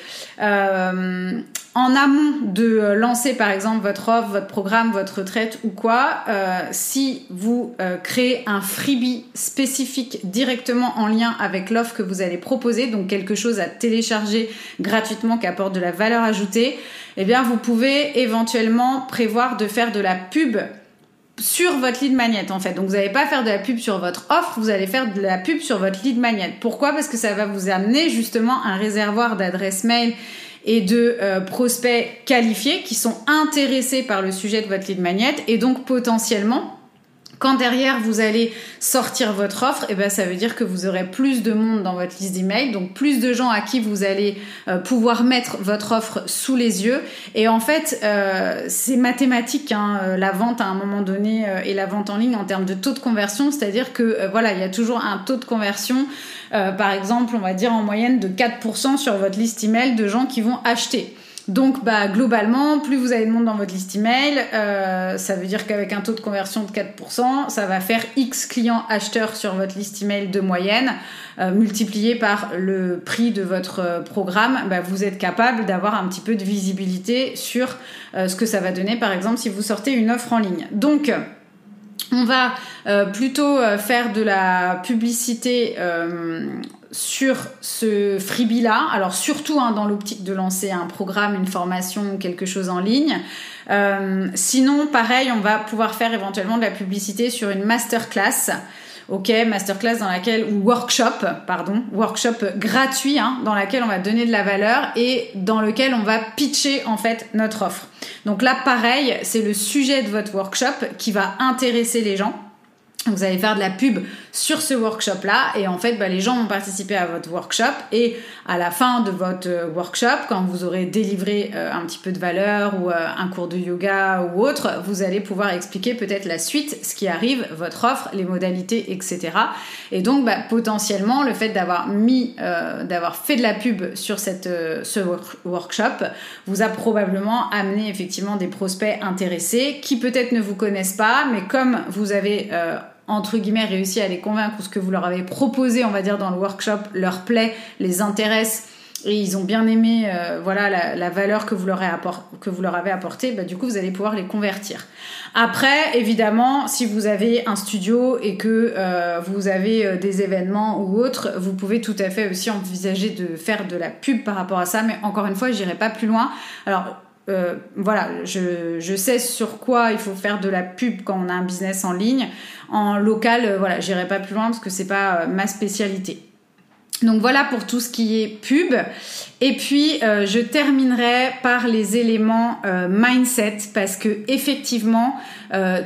En amont de euh, lancer par exemple votre offre, votre programme, votre retraite ou quoi, euh, si vous euh, créez un freebie spécifique directement en lien avec l'offre que vous allez proposer, donc quelque chose à télécharger gratuitement qui apporte de la valeur ajoutée, eh bien vous pouvez éventuellement prévoir de faire de la pub sur votre lead magnet en fait. Donc vous n'allez pas faire de la pub sur votre offre, vous allez faire de la pub sur votre lead magnet. Pourquoi? Parce que ça va vous amener justement un réservoir d'adresses mail et de euh, prospects qualifiés qui sont intéressés par le sujet de votre lead magnet et donc potentiellement quand derrière vous allez sortir votre offre, eh ben ça veut dire que vous aurez plus de monde dans votre liste d'emails, donc plus de gens à qui vous allez euh, pouvoir mettre votre offre sous les yeux. Et en fait, euh, c'est mathématique hein, la vente à un moment donné et la vente en ligne en termes de taux de conversion, c'est-à-dire que voilà, il y a toujours un taux de conversion euh, par exemple, on va dire en moyenne de 4% sur votre liste email de gens qui vont acheter. Donc, bah, globalement, plus vous avez de monde dans votre liste email, euh, ça veut dire qu'avec un taux de conversion de 4%, ça va faire X clients acheteurs sur votre liste email de moyenne, euh, multiplié par le prix de votre programme, bah, vous êtes capable d'avoir un petit peu de visibilité sur ce que ça va donner, par exemple, si vous sortez une offre en ligne. Donc, on va euh, plutôt euh, faire de la publicité euh, sur ce freebie-là. Alors surtout hein, dans l'optique de lancer un programme, une formation, quelque chose en ligne. sinon, pareil, on va pouvoir faire éventuellement de la publicité sur une masterclass ok, masterclass dans laquelle, ou workshop, pardon, workshop gratuit, hein, dans laquelle on va donner de la valeur et dans lequel on va pitcher en fait notre offre. Donc là, pareil, c'est le sujet de votre workshop qui va intéresser les gens. Vous allez faire de la pub sur ce workshop-là et en fait, bah, les gens vont participer à votre workshop et à la fin de votre euh, workshop, quand vous aurez délivré euh, un petit peu de valeur ou euh, un cours de yoga ou autre, vous allez pouvoir expliquer peut-être la suite, ce qui arrive, votre offre, les modalités, etc. Et donc, bah, potentiellement, le fait d'avoir mis, d'avoir fait de la pub sur cette, ce workshop vous a probablement amené effectivement des prospects intéressés qui peut-être ne vous connaissent pas, mais comme vous avez entre guillemets réussi à les convaincre ou ce que vous leur avez proposé, on va dire, dans le workshop leur plaît, les intéresse et ils ont bien aimé euh, voilà la, valeur que vous, leur avez que vous leur avez apportée, bah, du coup vous allez pouvoir les convertir. Après, évidemment, si vous avez un studio et que euh, vous avez euh, des événements ou autres, vous pouvez tout à fait aussi envisager de faire de la pub par rapport à ça, mais encore une fois, j'irai pas plus loin. Alors euh, voilà, je, sais sur quoi il faut faire de la pub quand on a un business en ligne. En local, euh, voilà, j'irai pas plus loin parce que c'est pas euh, ma spécialité. Donc voilà pour tout ce qui est pub. Et puis je terminerai par les éléments mindset parce que effectivement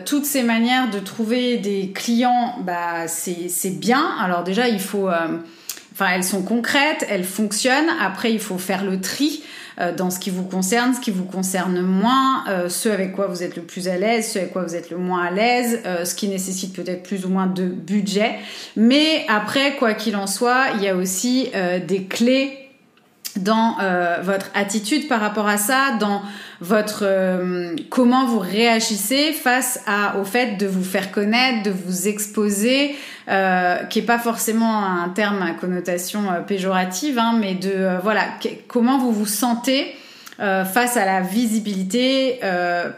toutes ces manières de trouver des clients, bah c'est bien. Alors déjà il faut, enfin elles sont concrètes, elles fonctionnent. Après il faut faire le tri. Euh, dans ce qui vous concerne, ce qui vous concerne moins, euh, ce avec quoi vous êtes le plus à l'aise, ce avec quoi vous êtes le moins à l'aise, euh, ce qui nécessite peut-être plus ou moins de budget. Mais après, quoi qu'il en soit, il y a aussi des clés dans votre attitude par rapport à ça, dans votre comment vous réagissez face à, au fait de vous faire connaître, de vous exposer, euh, qui est pas forcément un terme à connotation euh, péjorative, hein, mais de euh, voilà comment vous vous sentez face à la visibilité,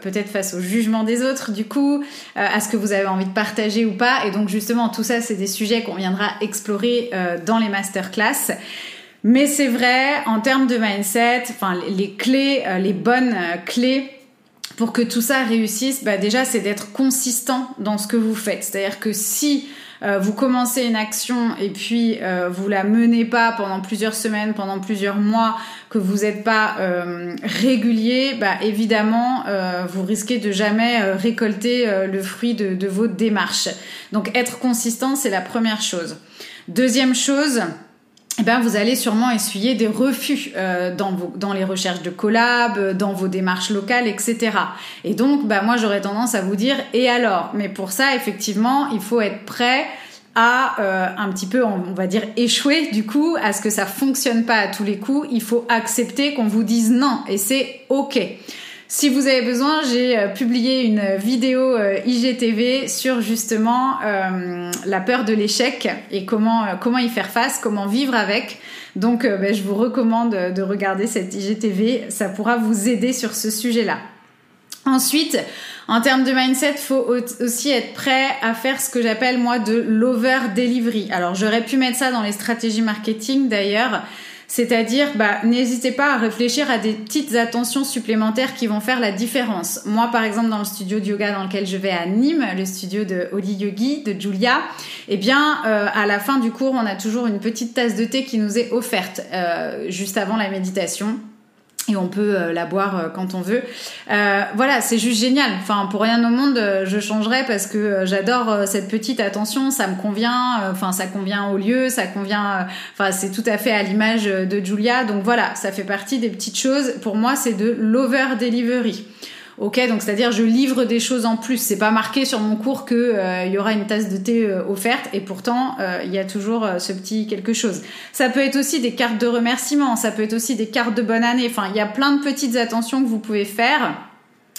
peut-être face au jugement des autres, du coup, à ce que vous avez envie de partager ou pas. Et donc justement, tout ça, c'est des sujets qu'on viendra explorer dans les masterclass. Mais c'est vrai, en termes de mindset, enfin les clés, les bonnes clés pour que tout ça réussisse, bah déjà c'est d'être consistant dans ce que vous faites. C'est-à-dire que si euh, vous commencez une action et puis euh, vous la menez pas pendant plusieurs semaines, pendant plusieurs mois, que vous n'êtes pas euh, régulier, bah évidemment vous risquez de jamais récolter le fruit de, de votre démarche. Donc être consistant, c'est la première chose. Deuxième chose, eh ben, vous allez sûrement essuyer des refus euh, dans, vos, dans les recherches de collab, dans vos démarches locales, etc. Et donc, bah, moi, j'aurais tendance à vous dire, et alors? Mais pour ça, effectivement, il faut être prêt à euh, un petit peu, on va dire, échouer du coup, à ce que ça fonctionne pas à tous les coups. Il faut accepter qu'on vous dise non, et c'est OK. Si vous avez besoin, j'ai publié une vidéo IGTV sur justement la peur de l'échec et comment comment y faire face, comment vivre avec. Donc, ben, je vous recommande de regarder cette IGTV. Ça pourra vous aider sur ce sujet-là. Ensuite, en termes de mindset, faut aussi être prêt à faire ce que j'appelle moi de l'over delivery. Alors j'aurais pu mettre ça dans les stratégies marketing d'ailleurs. C'est-à-dire, bah, n'hésitez pas à réfléchir à des petites attentions supplémentaires qui vont faire la différence. Moi, par exemple, dans le studio de yoga dans lequel je vais à Nîmes, le studio de Oli Yogi, de Julia, eh bien, euh, à la fin du cours, on a toujours une petite tasse de thé qui nous est offerte euh, juste avant la méditation et on peut euh, la boire euh, quand on veut. Euh, voilà, c'est juste génial. Enfin, pour rien au monde, je changerais parce que j'adore cette petite attention. Ça me convient. Enfin, ça convient au lieu, ça convient. Enfin, c'est tout à fait à l'image de Julia. Donc voilà, ça fait partie des petites choses. Pour moi, c'est de l'over delivery. Ok, donc c'est-à-dire je livre des choses en plus. C'est pas marqué sur mon cours que euh, y aura une tasse de thé euh, offerte et pourtant euh, il y a toujours ce petit quelque chose. Ça peut être aussi des cartes de remerciement, ça peut être aussi des cartes de bonne année. Enfin, il y a plein de petites attentions que vous pouvez faire.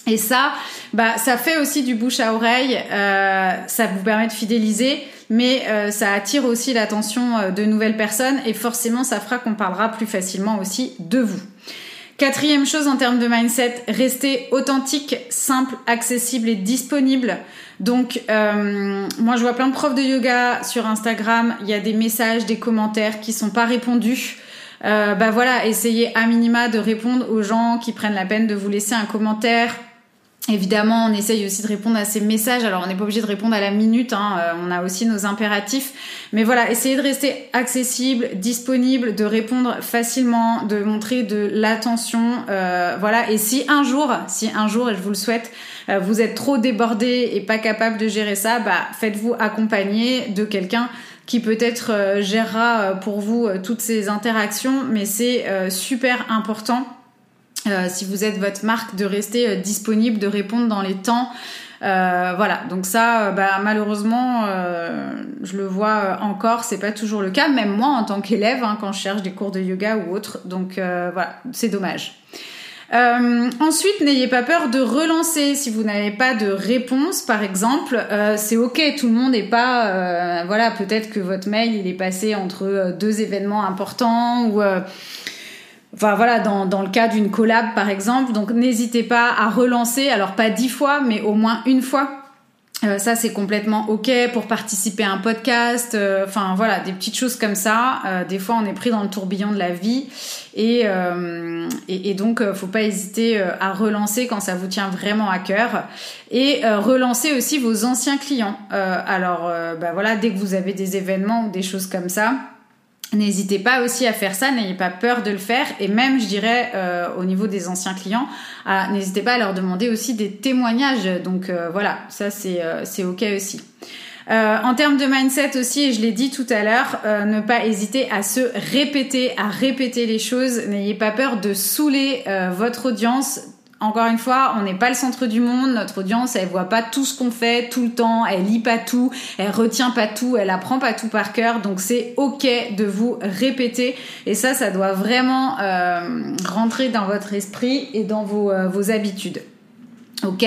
Et ça, bah, ça fait aussi du bouche à oreille. ça vous permet de fidéliser mais ça attire aussi l'attention de nouvelles personnes et forcément ça fera qu'on parlera plus facilement aussi de vous. Quatrième chose en termes de mindset, rester authentique, simple, accessible et disponible. Donc, euh, moi, je vois plein de profs de yoga sur Instagram. Il y a des messages, des commentaires qui sont pas répondus. Euh, bah voilà, essayez à minima de répondre aux gens qui prennent la peine de vous laisser un commentaire Évidemment, on essaye aussi de répondre à ces messages. Alors, on n'est pas obligé de répondre à la minute. Hein. Euh, on a aussi nos impératifs. Mais voilà, essayez de rester accessible, disponible, de répondre facilement, de montrer de l'attention. Euh, voilà. Et si un jour, si un jour, et je vous le souhaite, euh, vous êtes trop débordé et pas capable de gérer ça, bah, faites-vous accompagner de quelqu'un qui peut-être gérera pour vous toutes ces interactions. Mais c'est super important euh, si vous êtes votre marque, de rester euh, disponible, de répondre dans les temps. Euh, voilà, donc ça, bah, malheureusement, je le vois encore, c'est pas toujours le cas, même moi en tant qu'élève, hein, quand je cherche des cours de yoga ou autre. Donc voilà, c'est dommage. ensuite, n'ayez pas peur de relancer si vous n'avez pas de réponse, par exemple. c'est ok, tout le monde n'est pas, voilà, peut-être que votre mail il est passé entre deux événements importants ou Enfin voilà, dans, dans le cas d'une collab par exemple, donc n'hésitez pas à relancer, alors pas dix fois, mais au moins une fois. Euh, ça c'est complètement ok pour participer à un podcast. Euh, enfin voilà, des petites choses comme ça. Euh, des fois on est pris dans le tourbillon de la vie et, et, et, donc faut pas hésiter à relancer quand ça vous tient vraiment à cœur et relancer aussi vos anciens clients. alors bah voilà, dès que vous avez des événements ou des choses comme ça N'hésitez pas aussi à faire ça, n'ayez pas peur de le faire et même je dirais euh, au niveau des anciens clients, n'hésitez pas à leur demander aussi des témoignages. Donc euh, voilà, ça c'est euh, c'est ok aussi. en termes de mindset aussi, et je l'ai dit tout à l'heure, ne pas hésiter à se répéter, à répéter les choses. N'ayez pas peur de saouler votre audience encore une fois, on n'est pas le centre du monde. Notre audience, elle voit pas tout ce qu'on fait tout le temps. Elle lit pas tout. Elle retient pas tout. Elle apprend pas tout par cœur. Donc c'est ok de vous répéter. Et ça, ça doit vraiment euh, rentrer dans votre esprit et dans vos, euh, vos habitudes. Ok?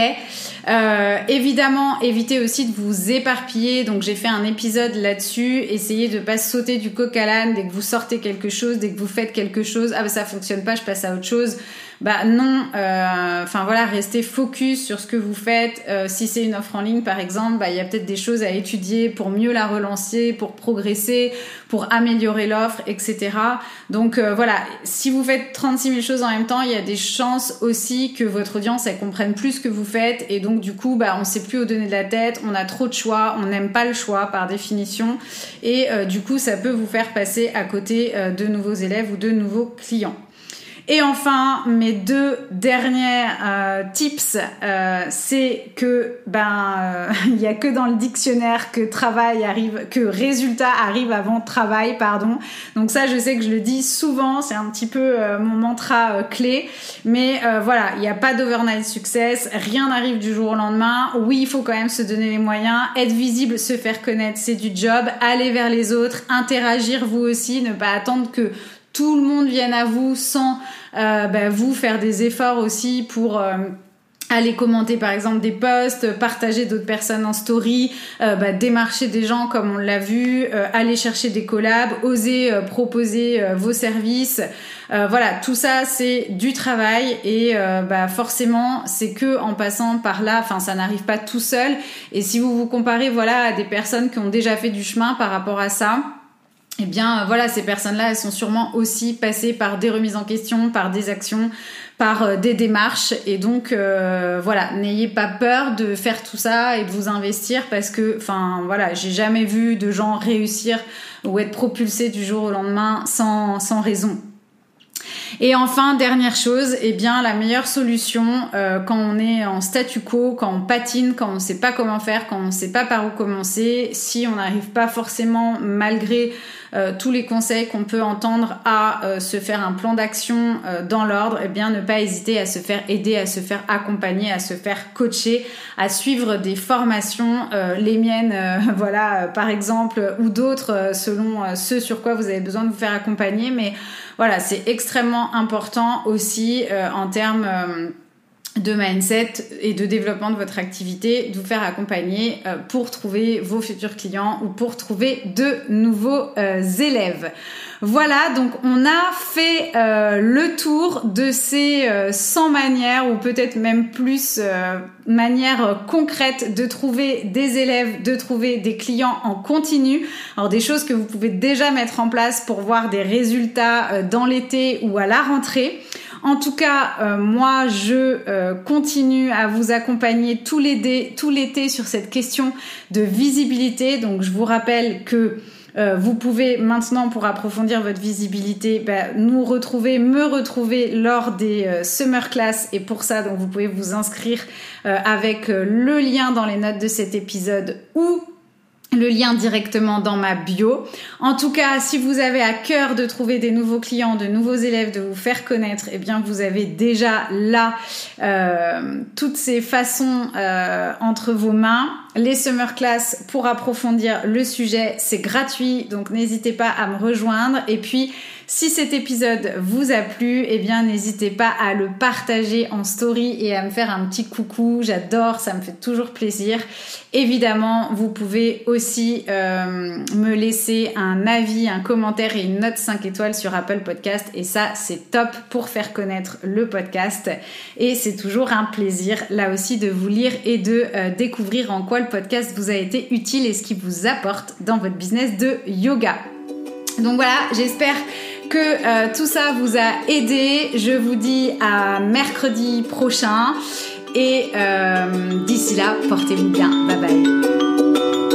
Euh, évidemment, évitez aussi de vous éparpiller. Donc, j'ai fait un épisode là-dessus. Essayez de pas sauter du coq à l'âne dès que vous sortez quelque chose, dès que vous faites quelque chose. Ah, bah, ça fonctionne pas, je passe à autre chose bah non, euh, enfin voilà, restez focus sur ce que vous faites. Euh, si c'est une offre en ligne par exemple, bah il y a peut-être des choses à étudier pour mieux la relancer, pour progresser, pour améliorer l'offre, etc. Donc euh, voilà, si vous faites 36 000 choses en même temps, il y a des chances aussi que votre audience elle comprenne plus ce que vous faites et donc du coup bah on sait plus où donner de la tête, on a trop de choix, on n'aime pas le choix par définition et du coup ça peut vous faire passer à côté de nouveaux élèves ou de nouveaux clients. Et enfin, mes deux derniers euh, tips, euh, c'est que ben euh, [LAUGHS] il y a que dans le dictionnaire que travail arrive, que résultat arrive avant travail, pardon. Donc ça, je sais que je le dis souvent, c'est un petit peu mon mantra clé. Mais voilà, il n'y a pas d'overnight success, rien n'arrive du jour au lendemain. Oui, il faut quand même se donner les moyens, être visible, se faire connaître, c'est du job. Aller vers les autres, interagir vous aussi, ne pas attendre que tout le monde vienne à vous sans bah, vous faire des efforts aussi pour aller commenter par exemple des posts, partager d'autres personnes en story, euh, bah, démarcher des gens comme on l'a vu, euh, aller chercher des collabs, oser euh, proposer vos services. voilà, tout ça c'est du travail et bah, forcément c'est que en passant par là, enfin ça n'arrive pas tout seul. Et si vous vous comparez voilà à des personnes qui ont déjà fait du chemin par rapport à ça, eh bien voilà, ces personnes-là, elles sont sûrement aussi passées par des remises en question, par des actions, par euh, des démarches. Et donc euh, voilà, n'ayez pas peur de faire tout ça et de vous investir parce que, enfin voilà, j'ai jamais vu de gens réussir ou être propulsés du jour au lendemain sans, sans raison. Et enfin, dernière chose, eh bien la meilleure solution euh, quand on est en statu quo, quand on patine, quand on ne sait pas comment faire, quand on ne sait pas par où commencer, si on n'arrive pas forcément malgré euh, tous les conseils qu'on peut entendre à euh, se faire un plan d'action dans l'ordre, eh bien ne pas hésiter à se faire aider, à se faire accompagner, à se faire coacher, à suivre des formations, les miennes, [LAUGHS] voilà, par exemple, ou d'autres selon ce sur quoi vous avez besoin de vous faire accompagner, mais voilà, c'est extrêmement important aussi euh, en termes euh, de mindset et de développement de votre activité, de vous faire accompagner euh, pour trouver vos futurs clients ou pour trouver de nouveaux élèves. Voilà, donc on a fait le tour de ces 100 manières ou peut-être même plus manières concrètes de trouver des élèves, de trouver des clients en continu. Alors des choses que vous pouvez déjà mettre en place pour voir des résultats dans l'été ou à la rentrée. En tout cas, euh, moi, je euh, continue à vous accompagner tout l'été sur cette question de visibilité. Donc, je vous rappelle que euh, vous pouvez maintenant, pour approfondir votre visibilité, bah, nous retrouver, me retrouver lors des summer class. Et pour ça, donc, vous pouvez vous inscrire avec le lien dans les notes de cet épisode ou le lien directement dans ma bio. En tout cas, si vous avez à cœur de trouver des nouveaux clients, de nouveaux élèves, de vous faire connaître, eh bien vous avez déjà là euh, toutes ces façons euh, entre vos mains. Les summer class pour approfondir le sujet, c'est gratuit, donc n'hésitez pas à me rejoindre. Et puis si cet épisode vous a plu, eh bien n'hésitez pas à le partager en story et à me faire un petit coucou. J'adore, ça me fait toujours plaisir. Évidemment, vous pouvez aussi euh, me laisser un avis, un commentaire et une note 5 étoiles sur Apple Podcast. Et ça, c'est top pour faire connaître le podcast. Et c'est toujours un plaisir, là aussi, de vous lire et de euh, découvrir en quoi le podcast vous a été utile et ce qui vous apporte dans votre business de yoga. Donc voilà, j'espère que euh, tout ça vous a aidé. Je vous dis à mercredi prochain. Et euh, d'ici là, portez-vous bien. Bye bye.